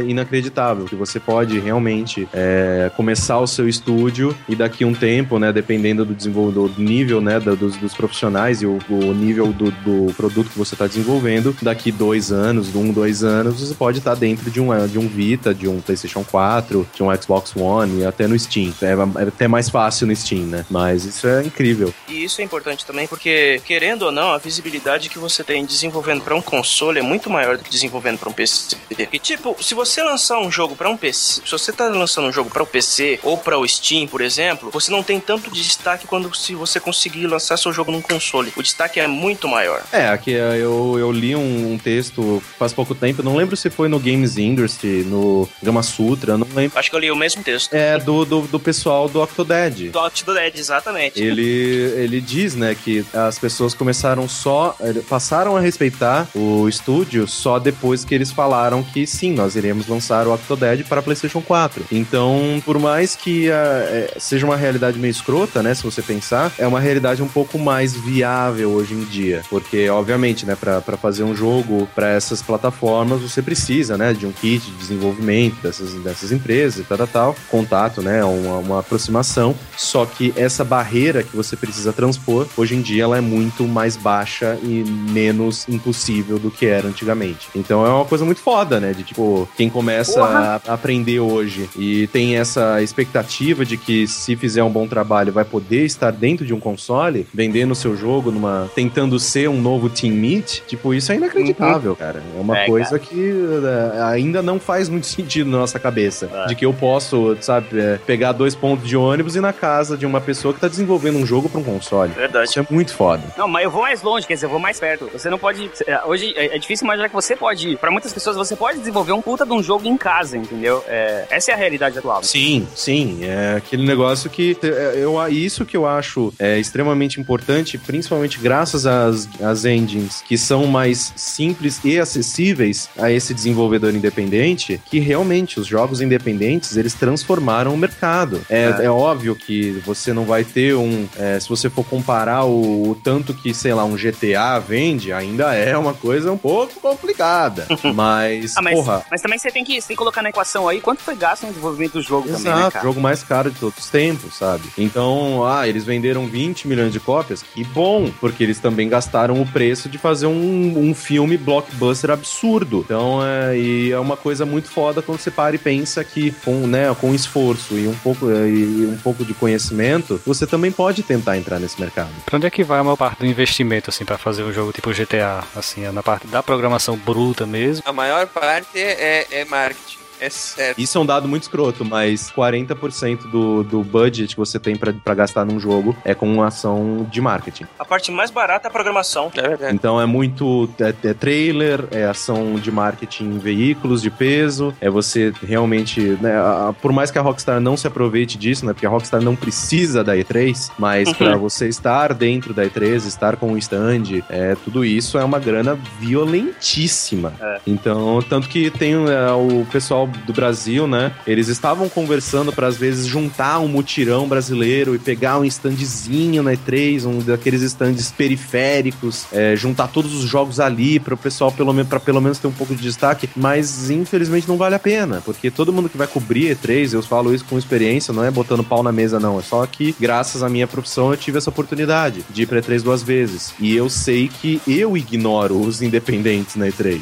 inacreditável, que você pode realmente é, começar o seu estúdio e daqui um tempo, né, dependendo do desenvolvedor, do nível, né, da- dos, dos profissionais e o, o nível do, do produto que você está desenvolvendo, daqui dois anos, um, dois anos, você pode estar dentro de um, de um Vita, de um PlayStation 4, de um Xbox One e até no Steam. É, é até mais fácil no Steam, né? Mas isso é incrível. E isso é importante também porque, querendo ou não, a visibilidade que você tem desenvolvendo para um console é muito maior do que desenvolvendo para um PC. E tipo, se você lançar um jogo para um PC, se você tá lançando um jogo para o PC ou para o Steam, por exemplo, você não tem tanto destaque quando se você conseguir lançar seu jogo num console. O destaque é muito maior. É, aqui é, eu, eu li um, um texto faz pouco tempo, não lembro se foi no Games Industry, no Gama Sutra, não lembro. Acho que eu li o mesmo texto. É do, do, do pessoal do Octodad. Do Dead, exatamente. Ele, ele diz, né, que as pessoas começaram só, passaram a respeitar o estúdio só depois que eles falaram que sim, nós iremos lançar o Octodad para PlayStation 4. Então, por mais que ah, eh, seja uma realidade meio escrota, né, se você pensar, é uma realidade um pouco mais viável hoje em dia, porque obviamente, né, para fazer um jogo para essas plataformas você precisa, né, de um kit de desenvolvimento dessas, dessas empresas e tal, tal, tal, contato, né, uma, uma aproximação. Só que essa barreira que você precisa transpor, hoje em dia ela é muito mais baixa e menos impossível do que era antigamente. Então é uma coisa muito foda, né, de tipo, quem começa Porra. a aprender hoje e tem essa expectativa de que se fizer um bom trabalho vai poder estar dentro de um console, vendendo o seu jogo numa tentando ser um novo Team Meat, tipo, isso é inacreditável, cara. É uma É, coisa cara. que eh, ainda não faz muito sentido na nossa cabeça. De que eu posso, sabe, eh, pegar dois pontos de ônibus e na casa de uma pessoa que tá desenvolvendo um jogo pra um console. Verdade. Isso é muito foda. Não, mas eu vou mais longe, quer dizer, eu vou mais perto. Você não pode. é, Hoje é é difícil imaginar que você pode. Pra muitas pessoas, você pode desenvolver um puta de um jogo em casa, entendeu? É, essa é a realidade atual. Sim, sim. É aquele negócio que é, eu, isso que eu acho é extremamente importante, principalmente graças às, às engines que são mais simples e acessíveis a esse desenvolvedor independente, que realmente os jogos independentes eles transformaram o mercado. É, é, é óbvio que você não vai ter um. é, se você for comparar o, o tanto que, sei lá, um GTA vende, ainda é uma coisa um pouco complicada. Mas, Ah, mas, porra. mas também você tem, que, você tem que colocar na equação aí quanto foi gasto no desenvolvimento do jogo também, né, Exato, cara? jogo mais caro de todos os tempos, sabe? Então, ah, eles venderam 20 milhões de cópias, que bom, porque eles também gastaram o preço de fazer um, um filme blockbuster absurdo. Então, é, e é uma coisa muito foda quando você para e pensa que com, né, com esforço e um pouco é, e um pouco de conhecimento, você também pode tentar entrar nesse mercado. Pra onde é que vai a maior parte do investimento, assim, pra fazer um jogo tipo GTA? Assim, é na parte da programação bruta mesmo? A maior parte é, é marketing. É certo. Isso é um dado muito escroto, mas 40% do, do budget que você tem pra pra gastar num jogo é com ação de marketing. A parte mais barata é a programação. É verdade. Então é muito é, é trailer, é ação de marketing em veículos de peso, é você realmente, né, a- por mais que a Rockstar não se aproveite disso, né, porque a Rockstar não precisa da E3, mas pra você estar dentro da E3, estar com o stand, é, tudo isso é uma grana violentíssima. Então, tanto que tem é, o pessoal do Brasil, né, eles estavam conversando pra às vezes juntar um mutirão brasileiro e pegar um standzinho na E3, um daqueles stands periféricos, é, juntar todos os jogos ali para o pessoal pelo menos para pelo menos ter um pouco de destaque, mas infelizmente não vale a pena, porque todo mundo que vai cobrir E3, eu falo isso com experiência, não é botando pau na mesa não, é só que graças à minha profissão eu tive essa oportunidade de ir pra E3 duas vezes. E eu sei que eu ignoro os independentes na E3.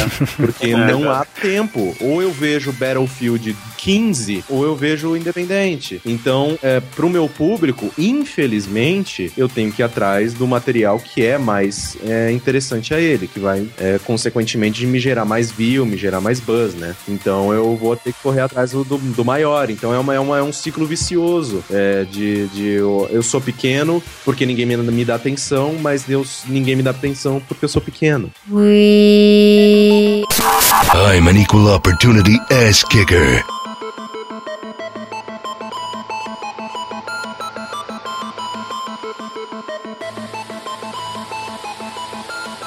Porque É, não há tempo. Ou eu vejo Battlefield 15, ou eu vejo Independente. Então, é, pro meu público, infelizmente, eu tenho que ir atrás do material que é mais é, interessante a ele, que vai, é, consequentemente, me gerar mais view, me gerar mais buzz, né? Então eu vou ter que correr atrás do, do, maior. Então é, uma, é, uma- é um ciclo vicioso é, de, de eu, eu sou pequeno porque ninguém me, me dá atenção, mas Deus, ninguém me dá atenção porque eu sou pequeno. I'm an equal opportunity ass kicker.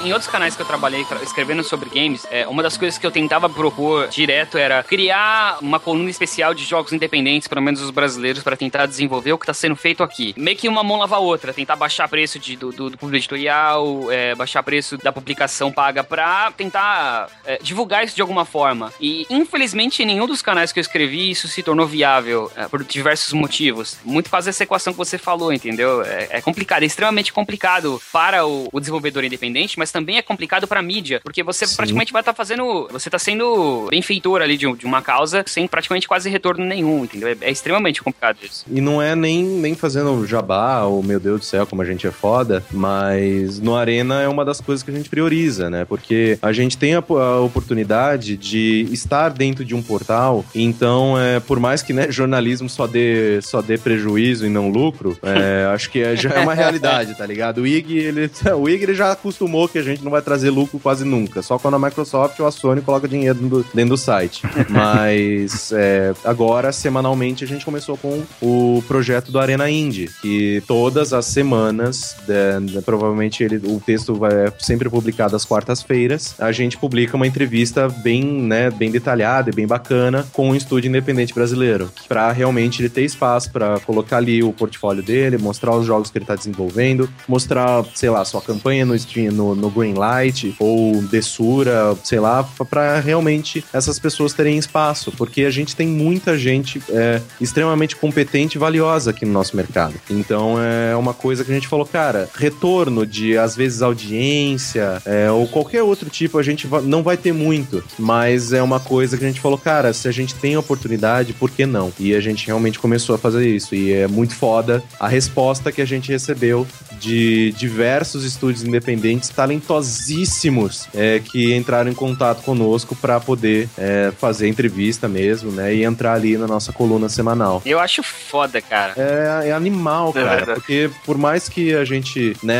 Em outros canais que eu trabalhei tra- escrevendo sobre games, é, uma das coisas que eu tentava propor direto era criar uma coluna especial de jogos independentes, pelo menos os brasileiros, para tentar desenvolver o que tá sendo feito aqui. Meio que uma mão lava a outra, tentar baixar preço de, do, do, do público editorial, é, baixar preço da publicação paga pra tentar é, divulgar isso de alguma forma. E infelizmente em nenhum dos canais que eu escrevi isso se tornou viável é, por diversos motivos. Muito causa dessa equação que você falou, entendeu? É, é complicado, é extremamente complicado para o, o desenvolvedor independente, mas também é complicado para a mídia, porque você praticamente vai estar fazendo, você tá sendo benfeitor ali de, de uma causa sem praticamente quase retorno nenhum, entendeu? É, é extremamente complicado isso. E não é nem, nem fazendo jabá, ou meu Deus do céu, como a gente é foda, mas no Arena é uma das coisas que a gente prioriza, né? Porque a gente tem a, a oportunidade de estar dentro de um portal, então, é, por mais que né, jornalismo só dê, só dê prejuízo e não lucro, é, acho que é- já é uma realidade, tá ligado? O IG, ele, o IG ele já acostumou que a gente não vai trazer lucro quase nunca, só quando a Microsoft ou a Sony coloca dinheiro dentro do, dentro do site. Mas é, agora, semanalmente, a gente começou com o projeto do Arena Indie, que todas as semanas, né, provavelmente ele, o texto vai é sempre publicado às quartas-feiras, a gente publica uma entrevista bem, né, bem detalhada e bem bacana com um estúdio independente brasileiro, para realmente ele ter espaço para colocar ali o portfólio dele, mostrar os jogos que ele tá desenvolvendo, mostrar, sei lá, sua campanha no, stream, no, no Greenlight ou Dessura, sei lá, para realmente essas pessoas terem espaço, porque a gente tem muita gente é, extremamente competente e valiosa aqui no nosso mercado. Então é uma coisa que a gente falou, cara, retorno de às vezes audiência é, ou qualquer outro tipo, a gente não vai ter muito, mas é uma coisa que a gente falou, cara, se a gente tem oportunidade, por que não? E a gente realmente começou a fazer isso e é muito foda a resposta que a gente recebeu de diversos estúdios independentes talentosíssimos é, que entraram em contato conosco para poder é, fazer entrevista mesmo, né? E entrar ali na nossa coluna semanal. Eu acho foda, cara. É, é animal, É cara. porque por mais que a gente, né,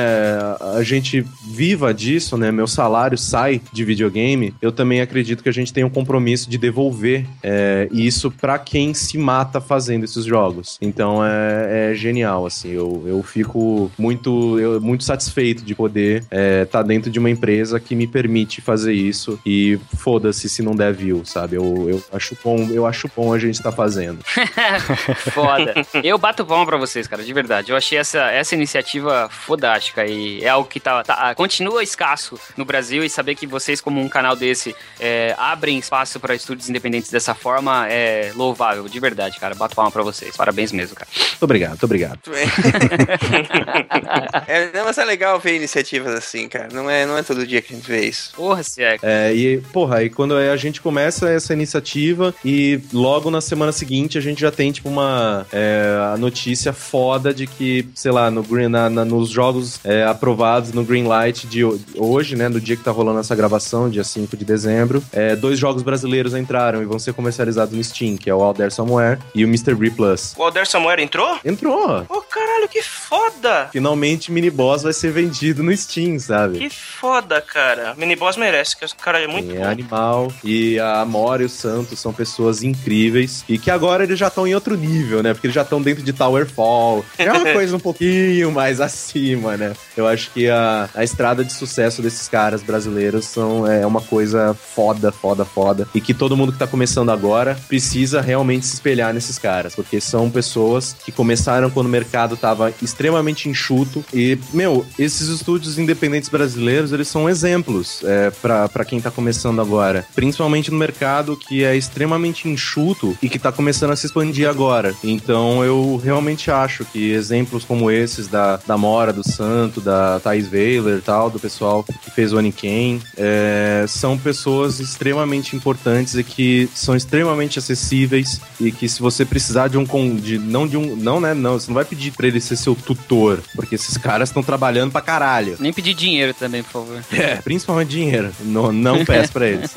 a gente viva disso, né? Meu salário sai de videogame, eu também acredito que a gente tem um compromisso de devolver é, isso pra quem se mata fazendo esses jogos. Então é, é genial, assim. Eu, eu fico muito muito, eu, muito satisfeito de poder estar dentro de uma empresa que me permite fazer isso e foda-se se não der view, sabe? Eu, eu acho bom, eu acho bom a gente estar fazendo. Foda. Eu bato palma pra vocês, cara, de verdade. Eu achei essa, essa iniciativa fodástica e é algo que tá, tá- continua escasso no Brasil e saber que vocês, como um canal desse, é, abrem espaço pra estúdios independentes dessa forma é louvável, de verdade, cara. Bato palma pra vocês. Parabéns mesmo, cara. Muito obrigado, muito obrigado. É, não, mas é legal ver iniciativas assim, cara. Não é, não é todo dia que a gente vê isso. Porra, se é. É, e, porra, aí quando a gente começa essa iniciativa e logo na semana seguinte a gente já tem, tipo, uma é, a notícia foda de que, sei lá, no Green, na- na- nos jogos é, aprovados no Greenlight de ho- hoje, né, no dia que tá rolando essa gravação, dia 5 de dezembro, é, dois jogos brasileiros entraram e vão ser comercializados no Steam, que é o There Somewhere e o Mr. Plus. O Alder Samuel entrou? Entrou! Ô, caralho, que foda! Finalmente Mini Boss vai ser vendido no Steam, sabe? Que foda, cara. Miniboss merece, que esse cara é muito Sim, bom. é animal. E a Amora e o Santos são pessoas incríveis. E que agora eles já estão em outro nível, né? Porque eles já estão dentro de Towerfall. É uma coisa um pouquinho mais acima, né? Eu acho que a, a estrada de sucesso desses caras brasileiros são, é uma coisa foda, foda, foda. E que todo mundo que tá começando agora precisa realmente se espelhar nesses caras. Porque são pessoas que começaram quando o mercado tava extremamente enxuto. E, meu, esses estúdios independentes brasileiros, eles são exemplos é, para quem tá começando agora. Principalmente no mercado que é extremamente enxuto e que tá começando a se expandir agora. Então eu realmente acho que exemplos como esses da, da Mora, do Santo, da Thais Weiler e tal, do pessoal que fez o Aniken, é, são pessoas extremamente importantes e que são extremamente acessíveis e que se você precisar de um de não de um não né não você não vai pedir pra ele ser seu tutor porque esses caras estão trabalhando pra caralho Nem pedir dinheiro também, por favor. é, principalmente dinheiro. Não, não peço pra eles.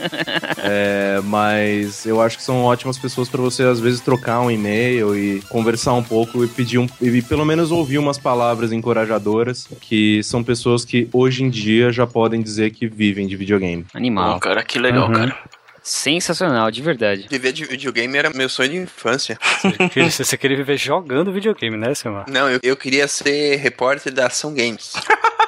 É, mas eu acho que são ótimas pessoas pra você, às vezes, trocar um e-mail e conversar um pouco e pedir um. E pelo menos ouvir umas palavras encorajadoras, que são pessoas que hoje em dia já podem dizer que vivem de videogame. Animal. Bom, cara, que legal, Uhum. cara. Sensacional, de verdade. Viver de videogame era meu sonho de infância. Você, você queria viver jogando videogame, né, Silmar? Não, eu, eu queria ser repórter da Ação Games.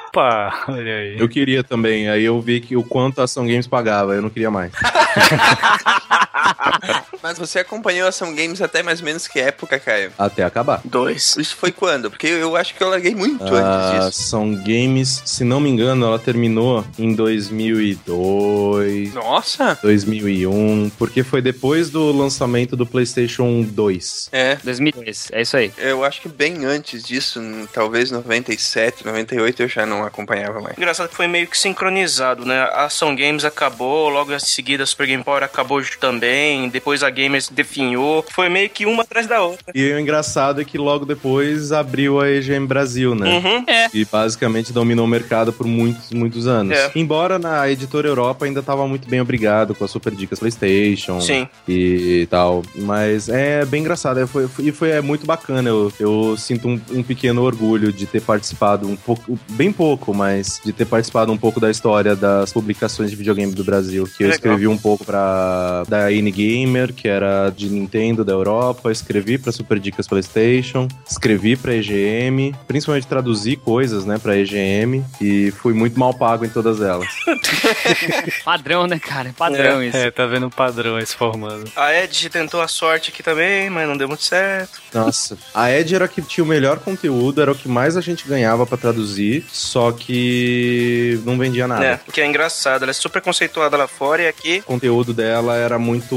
Opa, olha aí. Eu queria também, aí eu vi que o quanto a Ação Games pagava, eu não queria mais. Mas você acompanhou a Ação Games até mais ou menos que época, Caio? Até acabar. Dois. Isso foi quando? Porque eu acho que eu larguei muito A antes disso. Ação Games, se não me engano, ela terminou em 2002. Nossa! 2001, porque foi depois do lançamento do PlayStation 2. É. 2002, é isso aí. Eu acho que bem antes disso, n- talvez 97, 98, eu já não acompanhava mais. Engraçado que foi meio que sincronizado, né? A Ação Games acabou, logo em seguida a Super Game Power acabou também, depois a Gamers definhou. Foi meio que uma atrás da outra. E o engraçado é que logo depois abriu a EGM Brasil, né? Uhum. É. E basicamente dominou o mercado por muitos, muitos anos. É. Embora na editora Europa ainda tava muito bem obrigado com as Super Dicas PlayStation Sim. e tal. Mas é bem engraçado. é, Foi, foi- e foi é muito bacana. Eu, eu sinto um, um pequeno orgulho de ter participado um pouco, bem pouco, mas de ter participado um pouco da história das publicações de videogame do Brasil. Que eu Legal. escrevi um pouco pra da N-Gamer, que era de Nintendo da Europa, escrevi pra Super Dicas PlayStation, escrevi pra EGM, principalmente traduzi coisas, né, pra EGM, e fui muito mal pago em todas elas. Padrão, né, cara? Padrão isso. É, tá vendo um padrão aí se formando. A Edge tentou a sorte aqui também, mas não deu muito certo. Nossa, a Ed era a que tinha o melhor conteúdo, era o que mais a gente ganhava pra traduzir, só que não vendia nada. É, o que é engraçado, ela é super conceituada lá fora e aqui. O conteúdo dela era muito.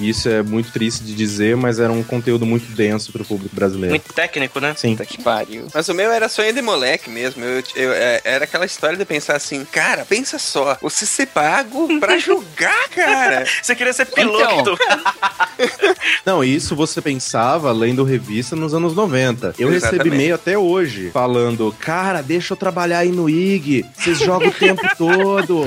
Isso é muito triste de dizer, mas era um conteúdo muito denso pro público brasileiro. Muito técnico, né? Sim. Que pariu. Mas o meu era sonho de moleque mesmo. Eu, eu- é, era aquela história de pensar assim, cara, pensa só, você ser pago pra jogar, cara. Você queria ser piloto. Não, isso você pensava lendo revista nos anos 90. Eu recebi Exatamente. e-mail até hoje falando: Cara, deixa eu trabalhar aí no IG. Vocês jogam o tempo todo.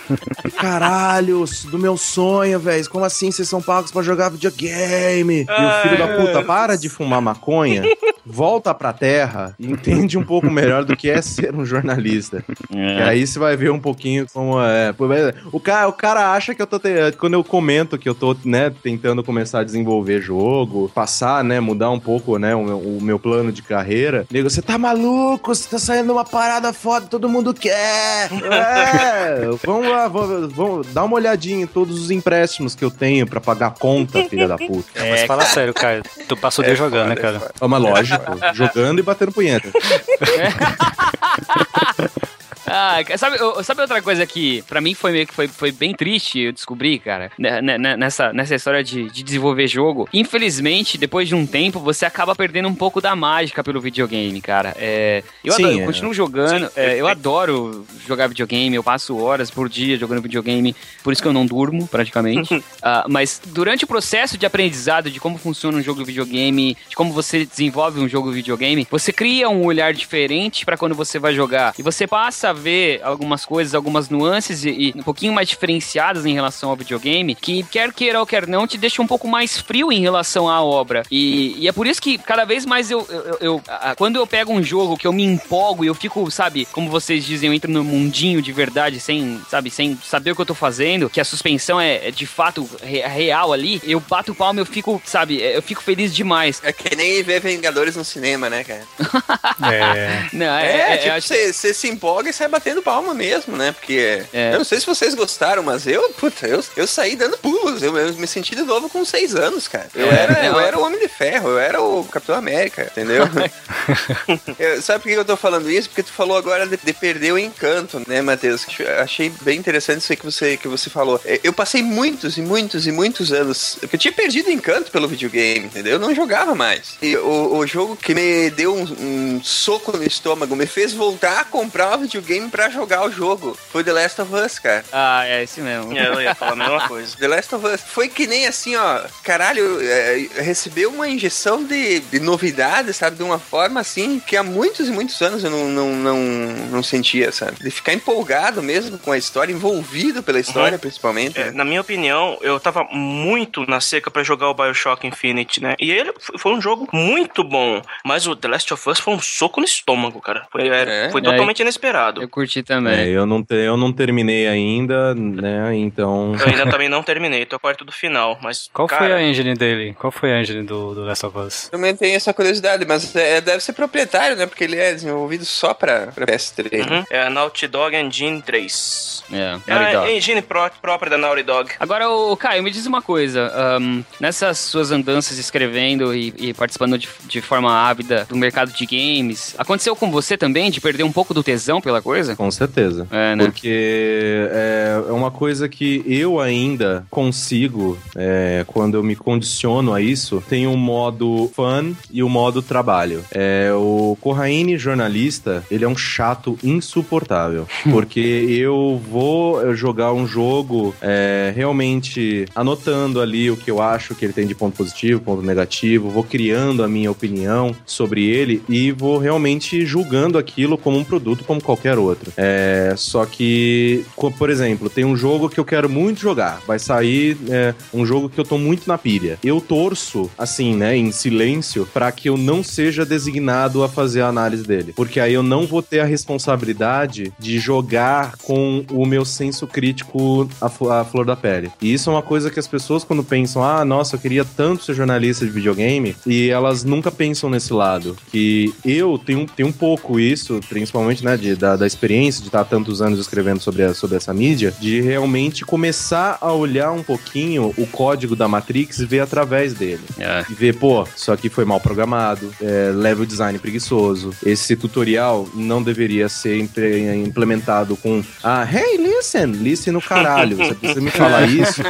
Caralho, do meu sonho, velho. Como assim vocês são pagos pra jogar videogame? E o filho da puta, para de fumar maconha volta pra terra e entende um pouco melhor do que é ser um jornalista. E aí você vai ver um pouquinho como é. O cara, o cara acha que eu tô. te- Quando eu comento que eu tô, né, tentando começar a desenvolver jogo, passar, né, mudar um pouco, né, o meu, o meu plano de carreira, nego, você tá maluco? Você tá saindo uma parada foda, todo mundo quer! É, vamos lá, vamos, vamos dar uma olhadinha em todos os empréstimos que eu tenho pra pagar a conta, filha da puta. É, mas fala sério, cara. Tu passa o dia jogando, né, cara? É uma lógico, jogando e batendo punheta. Ah, sabe, eu- sabe outra coisa que pra mim foi meio que foi, foi bem triste eu descobri, cara, né, né, né, nessa, nessa história de, de desenvolver jogo. Infelizmente, depois de um tempo, você acaba perdendo um pouco da mágica pelo videogame, cara. É, eu, Sim, adoro, eu é. continuo jogando, é, eu adoro jogar videogame, eu passo horas por dia jogando videogame, por isso que eu não durmo, praticamente. Ah, mas durante o processo de aprendizado de como funciona um jogo de videogame, de como você desenvolve um jogo de videogame, você cria um olhar diferente pra quando você vai jogar. E você passa a ver algumas coisas, algumas nuances e, e um pouquinho mais diferenciadas em relação ao videogame, que quer queira ou quer não, te deixa um pouco mais frio em relação à obra. E, e é por isso que cada vez mais eu, eu, eu- a- quando eu pego um jogo que eu me empolgo e eu fico, sabe, como vocês dizem, eu entro no mundinho de verdade, sem, sabe, sem saber o que eu tô fazendo, que a suspensão é, é de fato re- real ali, eu bato palma e eu fico, sabe, eu fico feliz demais. É que nem ver Vingadores no cinema, né, cara? É. Não, É, é, é, eu tipo, acho- você você se empolga e sai batendo palma mesmo, né? Porque eu não sei se vocês gostaram, mas eu, puta, eu, eu saí dando pulos. Eu, eu me senti de novo com seis anos, cara. Eu, É, era, eu não. era o Homem de Ferro, eu era o Capitão América, entendeu? Eu- sabe por que eu tô falando isso? Porque tu falou agora de, de perder o encanto, né, Matheus? Achei bem interessante isso aí que você, que você falou. É, Eu passei muitos e muitos e muitos anos. Eu tinha perdido o encanto pelo videogame, entendeu? Eu não jogava mais. E o, o jogo que me deu um, um soco no estômago, me fez voltar a comprar o videogame pra jogar o jogo. Foi The Last of Us, cara. Ah, é esse mesmo. É, eu ia falar a mesma coisa. The Last of Us foi que nem assim, ó. Caralho, é, recebeu uma injeção de, de novidades, sabe? De uma forma assim que há muitos e muitos anos eu não, não, não, não sentia, sabe? De ficar empolgado mesmo com a história, envolvido pela história, Uhum. principalmente. É, né? na minha opinião, eu tava muito na seca pra jogar o Bioshock Infinite, né? E ele foi um jogo muito bom, mas o The Last of Us foi um soco no estômago, cara. Foi, é, É? foi É, totalmente inesperado. Eu curti É, também. eu, não te- eu não terminei ainda, né? Então. Eu ainda também não terminei, tô perto do final, mas. Qual foi cara, a engine dele? Qual foi a engine do, do Last of Us? Também tem essa curiosidade, mas é, deve ser proprietário, né? Porque ele é desenvolvido só pra, pra PS3. Uhum. É a Naughty Dog Engine 3. É, É Naughty a engine pró- própria da Naughty Dog. Agora, o Caio, me diz uma coisa. ahn, nessas suas andanças escrevendo e, e participando de, de forma ávida do mercado de games, aconteceu com você também de perder um pouco do tesão pela coisa? Com certeza. É, né? Porque é, é uma coisa que eu ainda consigo, é, quando eu me condiciono a isso, tem um modo fun e o modo trabalho. É, o Corraine jornalista, ele é um chato insuportável. porque eu vou jogar um jogo é, realmente anotando ali o que eu acho que ele tem de ponto positivo, ponto negativo, vou criando a minha opinião sobre ele e vou realmente julgando aquilo como um produto como qualquer outro. É, só que, por exemplo, tem um jogo que eu quero muito jogar, vai sair é, um jogo que eu tô muito na pilha. Eu torço, assim, né, em silêncio, pra que eu não seja designado a fazer a análise dele, porque aí eu não vou ter a responsabilidade de jogar com o meu senso crítico à flor da pele. E isso é uma coisa que as pessoas, quando pensam, ah, nossa, eu queria tanto ser jornalista de videogame, e elas nunca pensam nesse lado. Que eu tenho, tenho um pouco isso, principalmente, né, de, da, da experiência de estar tantos anos escrevendo sobre, a- sobre essa mídia, de realmente começar a olhar um pouquinho o código da Matrix e ver através dele. E ver, pô, isso aqui foi mal programado, é, level design preguiçoso, esse tutorial não deveria ser implementado com, ah, hey, listen, listen no caralho, você precisa me falar isso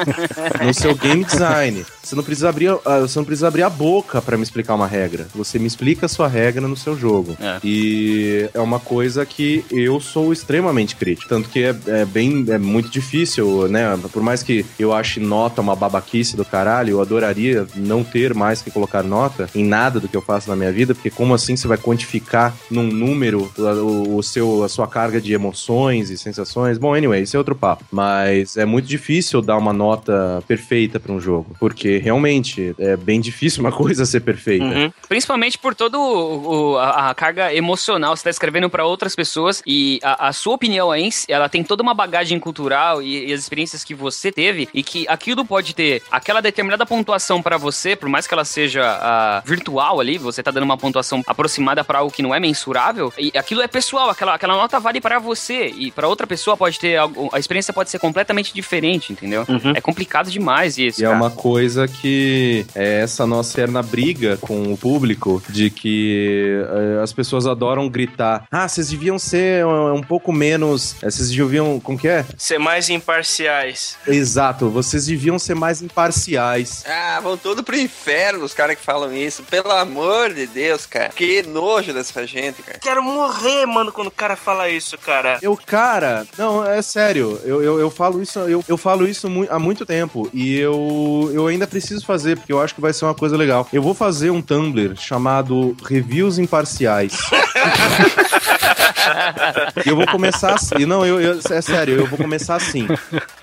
no seu game design. Você não precisa abrir, ah, você não precisa abrir a boca pra me explicar uma regra. Você me explica a sua regra no seu jogo. E é uma coisa que eu sou extremamente crítico. Tanto que é, é bem, é muito difícil, né? Por mais que eu ache nota uma babaquice do caralho, eu adoraria não ter mais que colocar nota em nada do que eu faço na minha vida, porque como assim você vai quantificar num número o, o seu, a sua carga de emoções e sensações? Bom, anyway, esse é outro papo. Mas é muito difícil dar uma nota perfeita para um jogo, porque realmente é bem difícil uma coisa ser perfeita. Uhum. Principalmente por toda a, a, carga emocional. Você está escrevendo para outras pessoas e a, a, sua opinião aí, ela tem toda uma bagagem cultural e, e, as experiências que você teve e que aquilo pode ter aquela determinada pontuação para você, por mais que ela seja uh, virtual ali, você tá dando uma pontuação aproximada para algo que não é mensurável, e aquilo é pessoal, aquela, aquela nota vale para você e para outra pessoa pode ter algo, a experiência pode ser completamente diferente, entendeu? Uhum. É complicado demais isso. E cara. é uma coisa que é essa nossa eterna briga com o público de que uh, as pessoas adoram gritar: ah, vocês deviam ser um, um pouco menos. Eh, vocês deviam. Como que é? Ser mais imparciais. Exato, vocês deviam ser mais imparciais. Ah, vão todo pro inferno os caras que falam isso. Pelo amor de Deus, cara. Que nojo dessa gente, cara. Quero morrer, mano, quando o cara fala isso, cara. Eu, cara, não, é sério. Eu, eu, eu falo isso, eu, eu falo isso há muito tempo. E eu, eu ainda preciso fazer, porque eu acho que vai ser uma coisa legal. Eu vou fazer um Tumblr chamado Reviews Imparciais. eu vou começar assim. Não, eu, eu, é sério, eu vou começar assim.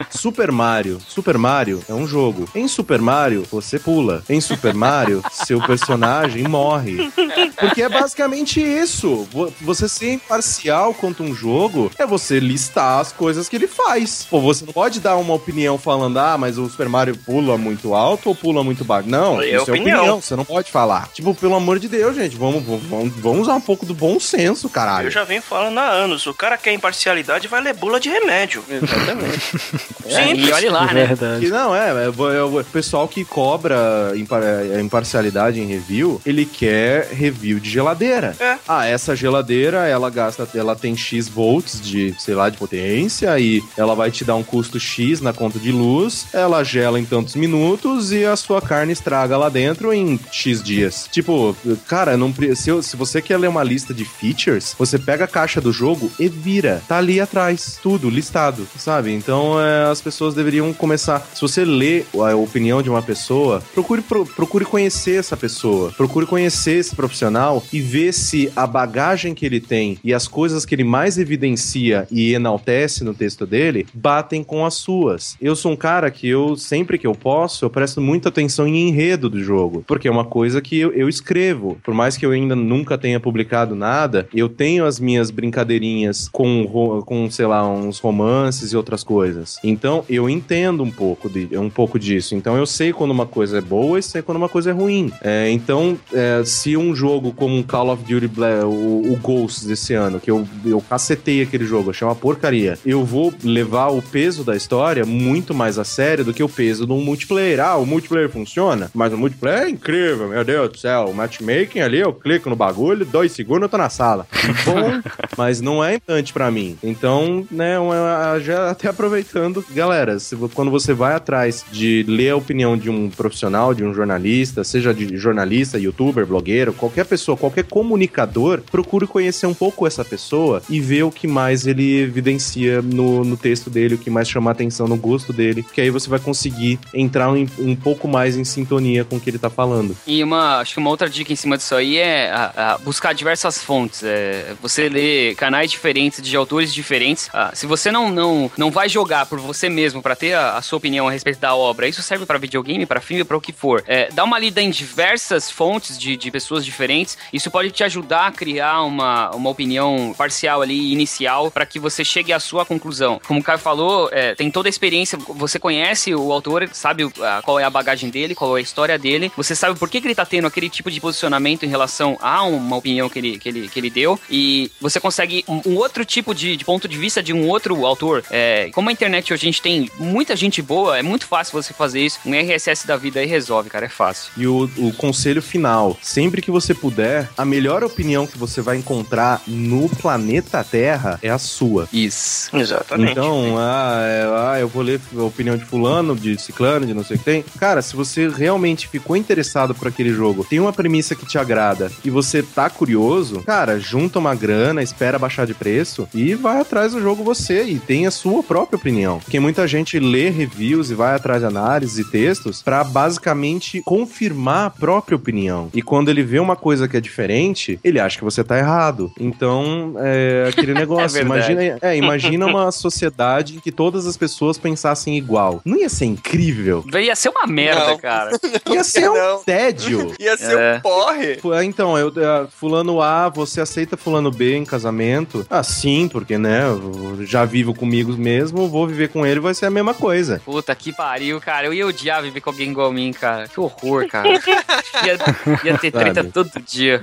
Super Mario. Super Mario é um jogo. Em Super Mario, você pula. Em Super Mario, seu personagem morre. Porque é basicamente isso. Você ser imparcial quanto um jogo é você listar as coisas que ele faz. Pô, você não pode dar uma opinião falando, ah, mas o Super Mario pula muito alto ou pula muito baixo. Não, é isso opinião. é opinião. Você não pode falar. Tipo, pelo amor de Deus, gente, vamos, vamos, vamos usar um pouco do bom senso, caralho. Eu já venho falando há anos. O cara quer imparcialidade vai ler bula de remédio. Exatamente. é, e olha lá, né? Verdade. não, é, é, é, o pessoal que cobra impar, é, imparcialidade em review, ele quer review de geladeira. É. Ah, essa geladeira, ela gasta, ela tem X volts de, sei lá, de potência e ela vai te dar um custo X na conta de luz, ela gela em tantos minutos e a sua carne estraga lá dentro em X dias. Tipo, cara, não, se, se você quer ler uma lista de features, você pega a caixa do jogo e vira. Tá ali atrás, tudo listado, sabe? Então é, as pessoas deveriam começar. Se você lê a opinião de uma pessoa, procure, pro, procure conhecer essa pessoa, procure conhecer esse profissional e ver se a bagagem que ele tem e as coisas que ele mais evidencia e enaltece no texto dele batem com as suas. Eu sou um cara que eu, sempre que eu posso, eu presto muita atenção em enredo do jogo, porque é uma coisa que eu, eu escrevo. Por mais que eu ainda nunca tenha publicado nada, eu tenho as minhas brincadeirinhas com, com sei lá, uns romances e outras coisas. Então, eu entendo um pouco, de, um pouco disso. Então, eu sei quando uma coisa é boa e sei quando uma coisa é ruim. É, então, é, se um jogo como Call of Duty o, o Ghosts desse ano, que eu, eu cacetei aquele jogo, achei uma porcaria, eu vou levar o peso da história muito mais a sério do que o peso de um multiplayer. Ah, o multiplayer funciona, mas o multiplayer é incrível, meu Deus do céu. O matchmaking ali, eu clico no bagulho, dois segundos eu tô na sala. Bom, mas não é importante para mim. Então, né, uma, já até aproveitando, galera, se, quando você vai atrás de ler a opinião de um profissional, de um jornalista, seja de jornalista, youtuber, blogueiro, qualquer pessoa, qualquer comunicador, procure conhecer um pouco essa pessoa e ver o que mais ele evidencia no, no texto dele, o que mais chama atenção no gosto dele, que aí você vai conseguir entrar um, um pouco mais em sintonia com o que ele tá falando. E uma, acho que uma outra dica em cima disso aí é a, a buscar diversas fontes. É, você lê canais diferentes, de autores diferentes. Ah, se você não, não, não vai jogar por você mesmo para ter a, a, sua opinião a respeito da obra, isso serve para videogame, para filme, para o que for. É, dá uma lida em diversas fontes de, de pessoas diferentes. Isso pode te ajudar a criar uma, uma opinião parcial ali, inicial, para que você chegue à sua conclusão. Como o Caio falou, é, tem toda a experiência, você conhece o autor, sabe qual é a bagagem dele, qual é a história dele, você sabe por que, que ele tá tendo aquele tipo de posicionamento em relação a uma opinião que ele, que ele, que ele deu, e você consegue um, um outro tipo de, de, ponto de vista de um outro autor. É, como a internet hoje a gente tem muita gente boa, é muito fácil você fazer isso. Um RSS da vida aí resolve, cara, é fácil. E o, o conselho final: sempre que você puder, a melhor opinião que você vai encontrar no planeta Terra é a sua. Isso. Exatamente. Então, ah, é, ah, eu vou ler a opinião de fulano, de ciclano, de não sei o que tem. Cara, se você realmente ficou interessado por aquele jogo, tem uma premissa que te agrada e você tá curioso, cara, junta uma grana, espera baixar de preço e vai atrás do jogo você e tem a sua própria opinião. Porque muita gente lê reviews e vai atrás de análises e textos pra basicamente confirmar a própria opinião. E quando ele vê uma coisa que é diferente, ele acha que você tá errado. Então, é aquele negócio. verdade. imagina, é, imagina uma sociedade em que todas as pessoas pensassem igual. Não ia ser incrível? Ia ser uma merda, Não. cara. Ia ser um Não. tédio. Ia ser É. um porre. Então, eu, eh, fulano A, você aceita fulano B em casamento? Ah, sim, porque, né, eu já vivo comigo mesmo, vou viver com ele, vai ser a mesma coisa. Puta que pariu, cara. Eu ia odiar viver com alguém igual a mim, cara. Que horror, cara. ia, ia ter treta Sabe? todo dia.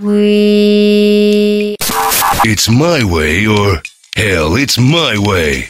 It's my way or hell, it's my way.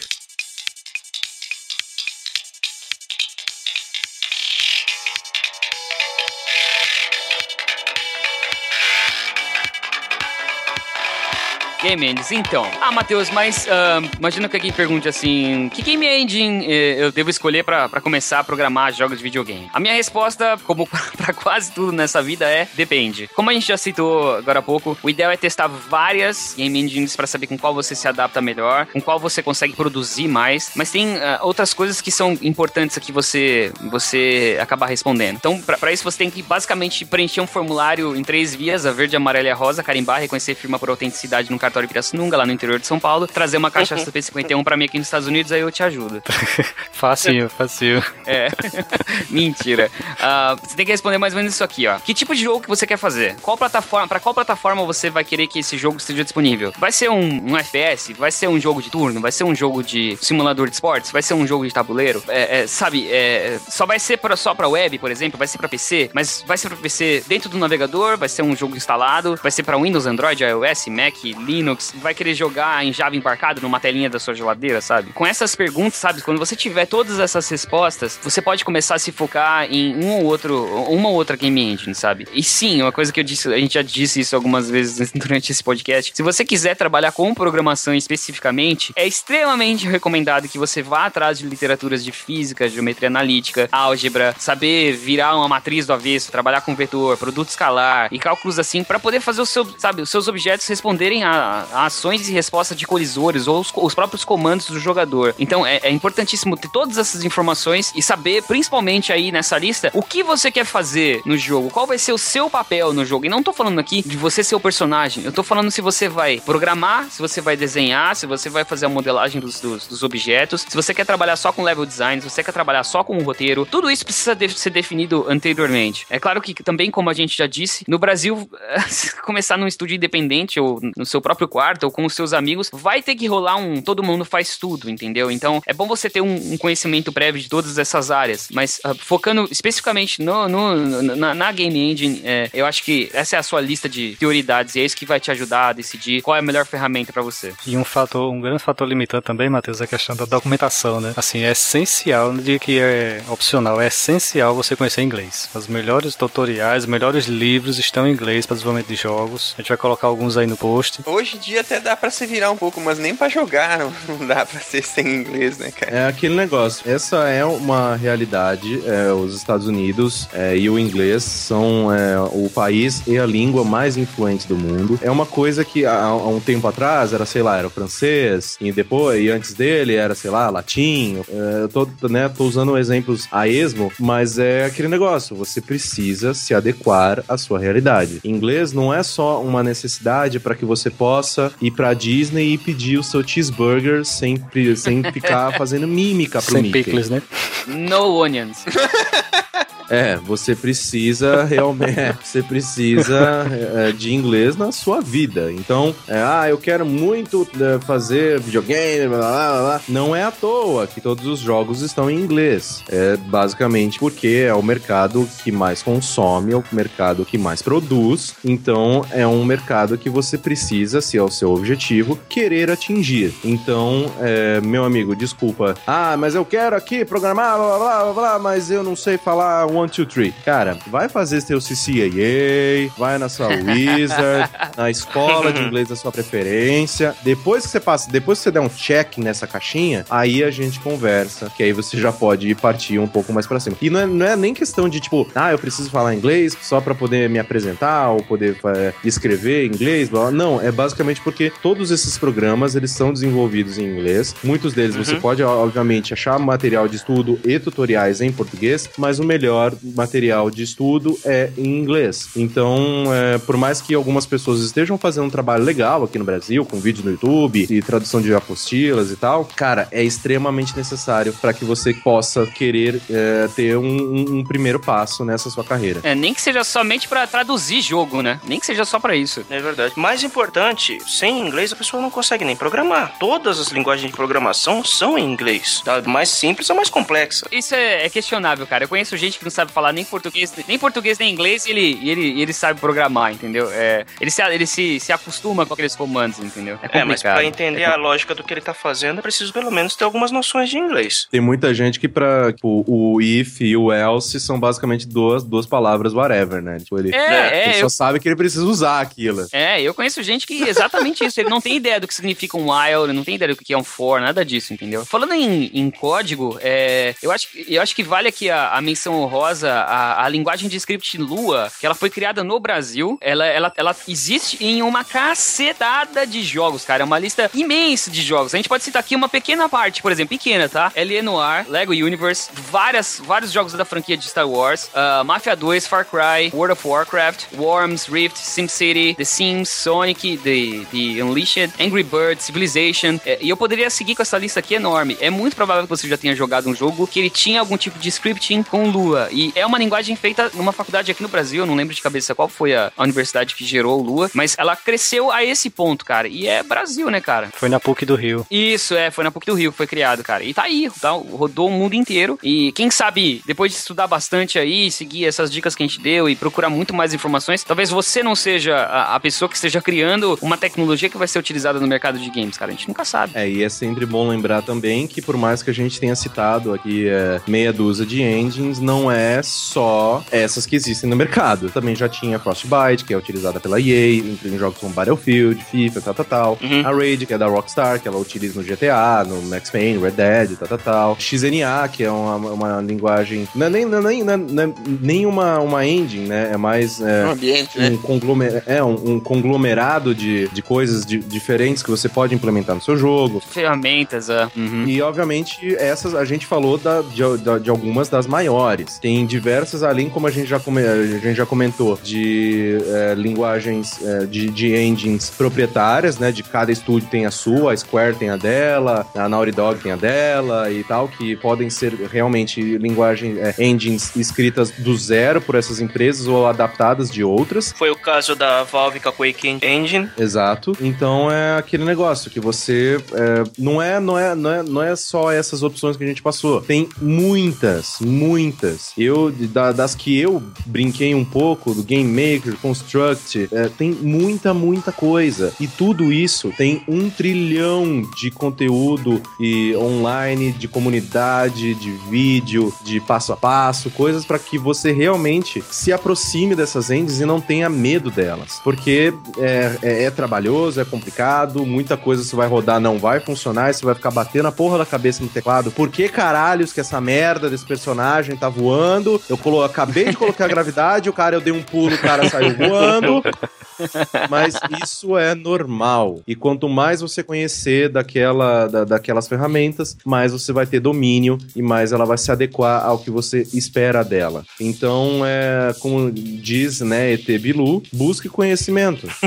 Game Engines, então. Ah, Matheus, mas ah, imagina que alguém pergunte assim: que Game Engine eh, eu devo escolher pra começar a programar jogos de videogame? A minha resposta, como pra quase tudo nessa vida, é depende. Como a gente já citou agora há pouco, o ideal é testar várias Game Engines pra saber com qual você se adapta melhor, com qual você consegue produzir mais. Mas tem ah, outras coisas que são importantes aqui você você acabar respondendo. Então, pra isso você tem que basicamente preencher um formulário em três vias: a verde, a amarela e a rosa, carimbar, reconhecer firma por autenticidade no cartório Pirassununga, lá no interior de São Paulo, trazer uma caixa CP51 pra mim aqui nos Estados Unidos, aí eu te ajudo. Facinho, facinho. É. Mentira. Ah, você tem que responder mais ou menos isso aqui, ó. Que tipo de jogo que você quer fazer? Qual plataforma, para qual plataforma você vai querer que esse jogo esteja disponível? Vai ser um, um FPS? Vai ser um jogo de turno? Vai ser um jogo de simulador de esportes? Vai ser um jogo de tabuleiro? É, é, sabe, é, só vai ser pra, só pra web, por exemplo? Vai ser pra PC? Mas vai ser pra PC dentro do navegador? Vai ser um jogo instalado? Vai ser pra Windows, Android, iOS, Mac, Linux? Vai querer jogar em Java embarcado numa telinha da sua geladeira, sabe? Com essas perguntas, sabe? Quando você tiver todas essas respostas, você pode começar a se focar em um ou outro, uma ou outra game engine, sabe? E sim, uma coisa que eu disse, a gente já disse isso algumas vezes durante esse podcast. Se você quiser trabalhar com programação especificamente, é extremamente recomendado que você vá atrás de literaturas de física, geometria analítica, álgebra, saber virar uma matriz do avesso, trabalhar com vetor, produto escalar e cálculos assim para poder fazer o seu, sabe, os seus objetos responderem a, ações e respostas de colisores ou os, os próprios comandos do jogador. Então é, é importantíssimo ter todas essas informações e saber, principalmente aí nessa lista, o que você quer fazer no jogo, qual vai ser o seu papel no jogo. E não tô falando aqui de você ser o personagem, eu tô falando se você vai programar, se você vai desenhar, se você vai fazer a modelagem dos, dos, dos objetos, se você quer trabalhar só com level design, se você quer trabalhar só com o roteiro, tudo isso precisa de- ser definido anteriormente. É claro que também, como a gente já disse, no Brasil, começar num estúdio independente ou no seu próprio quarto ou com os seus amigos, vai ter que rolar um todo mundo faz tudo, entendeu? Então é bom você ter um, um conhecimento prévio de todas essas áreas, mas ah, focando especificamente no, no- na, na Game Engine, é, eu acho que essa é a sua lista de prioridades e é isso que vai te ajudar a decidir qual é a melhor ferramenta pra você. E um fator, um grande fator limitante também, Matheus, é a questão da documentação, né? Assim, é essencial, não digo que é opcional, é essencial você conhecer inglês. Os melhores tutoriais, os melhores livros estão em inglês para desenvolvimento de jogos. A gente vai colocar alguns aí no post. Hoje em dia até dá pra se virar um pouco, mas nem pra jogar não, dá pra ser sem inglês, né, cara? É aquele negócio. Essa é uma realidade. é, os Estados Unidos é, e o inglês são é, o país e a língua mais influente do mundo. É uma coisa que há, há um tempo atrás era, sei lá, era francês, e depois, e antes dele era, sei lá, latim. É, eu tô, né, tô usando exemplos a esmo, mas é aquele negócio. Você precisa se adequar à sua realidade. Inglês não é só uma necessidade para que você possa ir pra Disney e pedir o seu cheeseburger sem, sem ficar fazendo mímica pro Sem Mickey. pickles, né? No onions. É, você precisa realmente. você precisa é, de inglês na sua vida. Então, é, ah, eu quero muito é, fazer videogame, blá, blá, blá, blá. Não é à toa que todos os jogos estão em inglês. É basicamente porque é o mercado que mais consome, é o mercado que mais produz. Então, é um mercado que você precisa, se é o seu objetivo, querer atingir. Então, é, meu amigo, desculpa. Ah, mas eu quero aqui programar, blá, blá, blá, blá, mas eu não sei falar one, two, three. Cara, vai fazer seu CCAA, vai na sua Wizard, na escola de inglês da sua preferência. Depois que você passa, depois que você der um check nessa caixinha, aí a gente conversa, que aí você já pode ir partir um pouco mais pra cima. E não é, não é nem questão de tipo, ah, eu preciso falar inglês só pra poder me apresentar ou poder é, escrever inglês, blá, blá. não, é basicamente porque todos esses programas eles são desenvolvidos em inglês. Muitos deles você Uhum. pode obviamente achar material de estudo e tutoriais em português, mas o melhor material de estudo é em inglês. Então, é, por mais que algumas pessoas estejam fazendo um trabalho legal aqui no Brasil, com vídeos no YouTube e tradução de apostilas e tal, cara, é extremamente necessário para que você possa querer é, ter um, um- um primeiro passo nessa sua carreira. É, nem que seja somente pra traduzir jogo, né? Nem que seja só pra isso. É verdade. Mais importante, sem inglês a pessoa não consegue nem programar. Todas as linguagens de programação são em inglês. A mais simples a mais complexa. Isso é, é questionável, cara. Eu conheço gente que não sabe falar nem português, nem português nem inglês e ele, e ele, ele sabe programar, entendeu? É, ele se, ele se, se acostuma com aqueles comandos, entendeu? É, É, mas complicado. pra entender É a lógica do que ele tá fazendo, é preciso pelo menos ter algumas noções de inglês. Tem muita gente que pra tipo, o if e o else são basicamente duas, duas palavras whatever, né? Tipo, ele, É, é, ele só eu- sabe que ele precisa usar aquilo. É, eu conheço gente que exatamente isso. Ele não tem ideia do que significa um while, ele não tem ideia do que é um for, nada disso, entendeu? Falando em, em código, é, eu, acho, que- eu acho que vale aqui a, a menção honrosa a, a linguagem de script Lua, que ela foi criada no Brasil. Ela, ela, ela existe em uma cacetada de jogos, cara. É uma lista imensa de jogos. A gente pode citar aqui uma pequena parte, por exemplo, pequena, tá? LE Noir, Lego Universe, várias, vários jogos da franquia de Star Wars, ah, Mafia 2, Far Cry, World of Warcraft, Worms, Rift, SimCity, The Sims, Sonic, The, The Unleashed, Angry Birds, Civilization. É, e eu poderia seguir com essa lista aqui enorme. É muito provável que você já tenha jogado um jogo que ele tinha algum tipo de scripting com Lua. E é uma linguagem feita numa faculdade aqui no Brasil, eu não lembro de cabeça qual foi a, a universidade que gerou o Lua, mas ela cresceu a esse ponto, cara. E é Brasil, né, cara? Foi na PUC do Rio. Isso, é, foi na PUC do Rio que foi criado, cara. E tá aí, tá, rodou o mundo inteiro. E quem sabe, depois de estudar bastante aí, seguir essas dicas que a gente deu e procurar muito mais informações, talvez você não seja a, a pessoa que esteja criando uma tecnologia que vai ser utilizada no mercado de games, cara. A gente nunca sabe. É, e é sempre bom lembrar também que por mais que a gente tenha citado aqui é, meia dúzia de engines, não é só essas que existem no mercado. Também já tinha Frostbite, que é utilizada pela EA, em, em jogos como Battlefield, FIFA, tal, tal, tal. A Raid, que é da Rockstar, que ela utiliza no GTA, no Max Payne, Red Dead, tal, tal, tal. XNA, que é uma, uma linguagem... Não é nem, não é nem, não é- é nem uma, uma engine, né? É mais... É, Um ambiente, né? um conglomer- é, um, um conglomerado de, de coisas di- diferentes que você pode implementar no seu jogo. Ferramentas, ah. uhum. E, obviamente, essas a gente falou da- de, da- de algumas das maiores. Tem diversas, além como a gente já, come- a gente já comentou, de é, linguagens, é, de, de engines proprietárias, né? De cada estúdio tem a sua, a Square tem a dela, a Naughty Dog tem a dela e tal, que podem ser realmente linguagens, é, engines escritas do zero por essas empresas ou adaptadas de outras. Foi o caso da Valve com a Quake Engine. Exato. Então é aquele negócio que você é, não é não é não é não é só essas opções que a gente passou. Tem muitas, muitas. Eu da- das que eu brinquei um pouco do Game Maker, Construct, é, tem muita muita coisa. E tudo isso tem um trilhão de conteúdo e online, de comunidade, de vídeo, de passo a passo, coisas para que você realmente se aproxime dessas engines e não tenha medo delas. Porque é, é- é trabalhoso, é complicado, muita coisa você vai rodar não vai funcionar, você vai ficar batendo a porra da cabeça no teclado. Por que caralhos que essa merda desse personagem tá voando? Eu colo acabei de colocar a gravidade, o cara eu dei um pulo, o cara saiu voando. Mas isso é normal. E quanto mais você conhecer daquela, da- daquelas ferramentas, mais você vai ter domínio e mais ela vai se adequar ao que você espera dela. Então, é, como diz né, ET Bilu, busque conhecimento.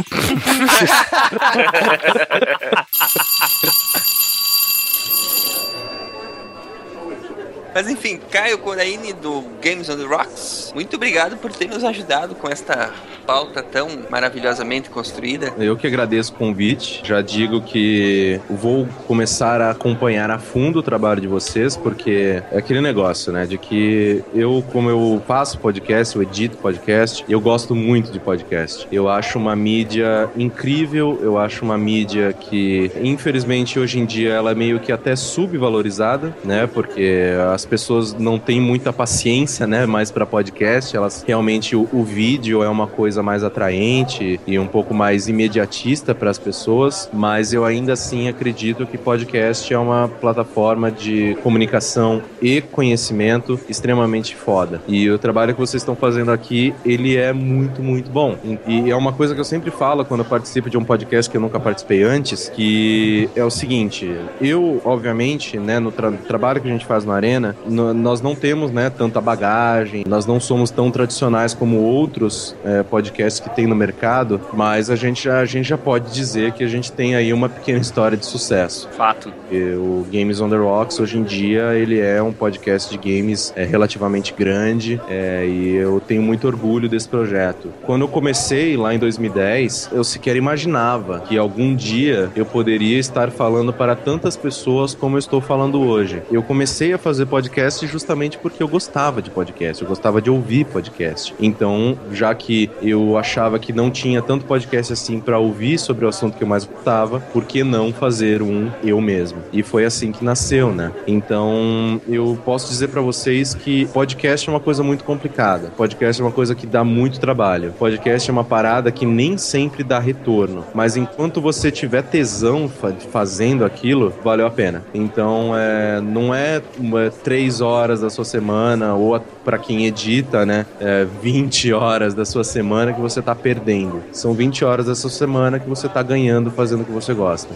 Mas enfim, Caio Coraine do Games on the Rocks, muito obrigado por ter nos ajudado com esta pauta tão maravilhosamente construída. Eu que agradeço o convite. Já digo que vou começar a acompanhar a fundo o trabalho de vocês, porque é aquele negócio, né? De que eu, como eu faço podcast, eu edito podcast, eu gosto muito de podcast. Eu acho uma mídia incrível, eu acho uma mídia que, infelizmente, hoje em dia ela é meio que até subvalorizada, né? Porque as pessoas não têm muita paciência, né? Mais para podcast, elas realmente o, o vídeo é uma coisa mais atraente e um pouco mais imediatista para as pessoas, mas eu ainda assim acredito que podcast é uma plataforma de comunicação e conhecimento extremamente foda. E o trabalho que vocês estão fazendo aqui, ele é muito, muito bom. E é uma coisa que eu sempre falo quando eu participo de um podcast que eu nunca participei antes, que é o seguinte, eu, obviamente, né, no tra trabalho que a gente faz na Arena, no, nós não temos, né, tanta bagagem, nós não somos tão tradicionais como outros é, podcasts que tem no mercado, mas a gente, já, a gente já pode dizer que a gente tem aí uma pequena história de sucesso. Fato. E o Games on the Rocks, hoje em dia, ele é um podcast de games é, relativamente grande é, e eu tenho muito orgulho desse projeto. Quando eu comecei lá em 2010, eu sequer imaginava que algum dia eu poderia estar falando para tantas pessoas como eu estou falando hoje. Eu comecei a fazer podcast justamente porque eu gostava de podcast, eu gostava de ouvir podcast. Então, já que eu achava que não tinha tanto podcast assim para ouvir sobre o assunto que eu mais gostava, por que não fazer um eu mesmo? E foi assim que nasceu, né? Então, eu posso dizer para vocês que podcast é uma coisa muito complicada. Podcast é uma coisa que dá muito trabalho. Podcast é uma parada que nem sempre dá retorno, mas enquanto você tiver tesão fa fazendo aquilo, valeu a pena. Então, é, não é, é três horas da sua semana ou para quem edita, né, é, 20 horas da sua semana que você tá perdendo. São 20 horas da sua semana que você tá ganhando fazendo o que você gosta.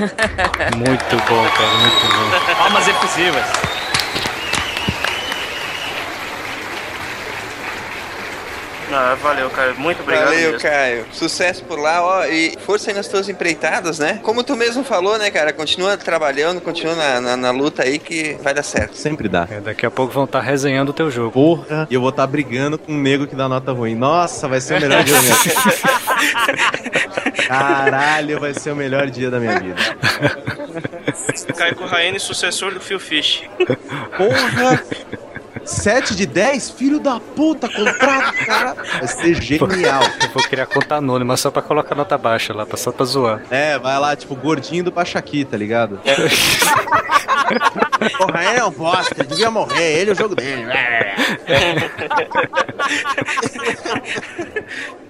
Muito bom, cara, muito bom. Palmas efusivas. Ah, valeu, cara. Muito obrigado. Valeu, mesmo. Caio. Sucesso por lá, ó. E força aí nas tuas empreitadas, né? Como tu mesmo falou, né, cara? Continua trabalhando, continua na, na, na luta aí que vai dar certo. Sempre dá. É, daqui a pouco vão estar resenhando o teu jogo. Porra, e eu vou estar brigando com um nego que dá nota ruim. Nossa, vai ser o melhor dia da minha vida. Caralho, vai ser o melhor dia da minha vida. Caio Corraine, sucessor do Phil Fish. Porra! 7 de 10? Filho da puta, comprado, cara. Vai ser genial. Eu vou criar conta anônima só pra colocar nota baixa lá, só pra zoar. É, vai lá, tipo, gordinho do Pachaqui, tá ligado? Porra, ele é um bosta, devia morrer, ele é o jogo dele.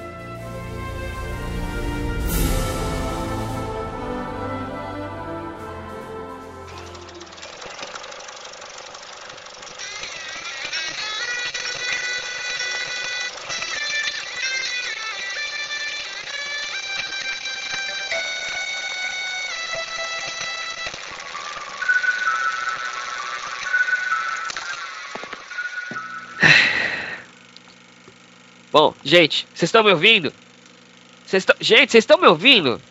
Gente, vocês estão me ouvindo? Vocês tão... Gente, vocês estão me ouvindo?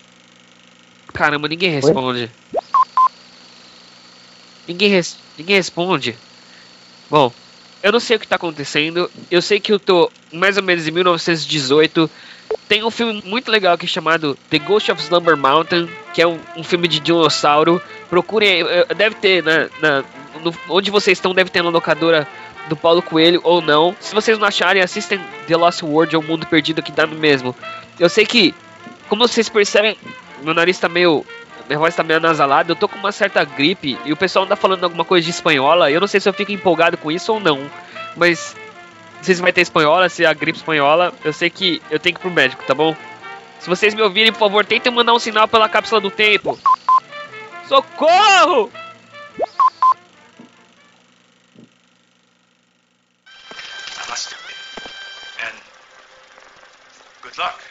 Caramba, ninguém responde. Ninguém, res... ninguém responde. Bom, eu não sei o que tá acontecendo. Eu sei que eu tô mais ou menos em 1918. Tem um filme muito legal aqui chamado The Ghost of Slumber Mountain, que é um, um filme de dinossauro. Procurem, eh, deve ter na, na no- onde vocês estão, deve ter na locadora do Paulo Coelho ou não. Se vocês não acharem, assistem The Lost World ou O Mundo Perdido que dá no mesmo. Eu sei que, como vocês percebem, meu nariz tá meio. Minha voz tá meio anasalada, eu tô com uma certa gripe e o pessoal anda falando alguma coisa de espanhola. Eu não sei se eu fico empolgado com isso ou não, mas não sei se vai ter espanhola, se é a gripe espanhola. Eu sei que eu tenho que ir pro médico, tá bom? Se vocês me ouvirem, por favor, tentem mandar um sinal pela cápsula do tempo. Socorro! Good luck.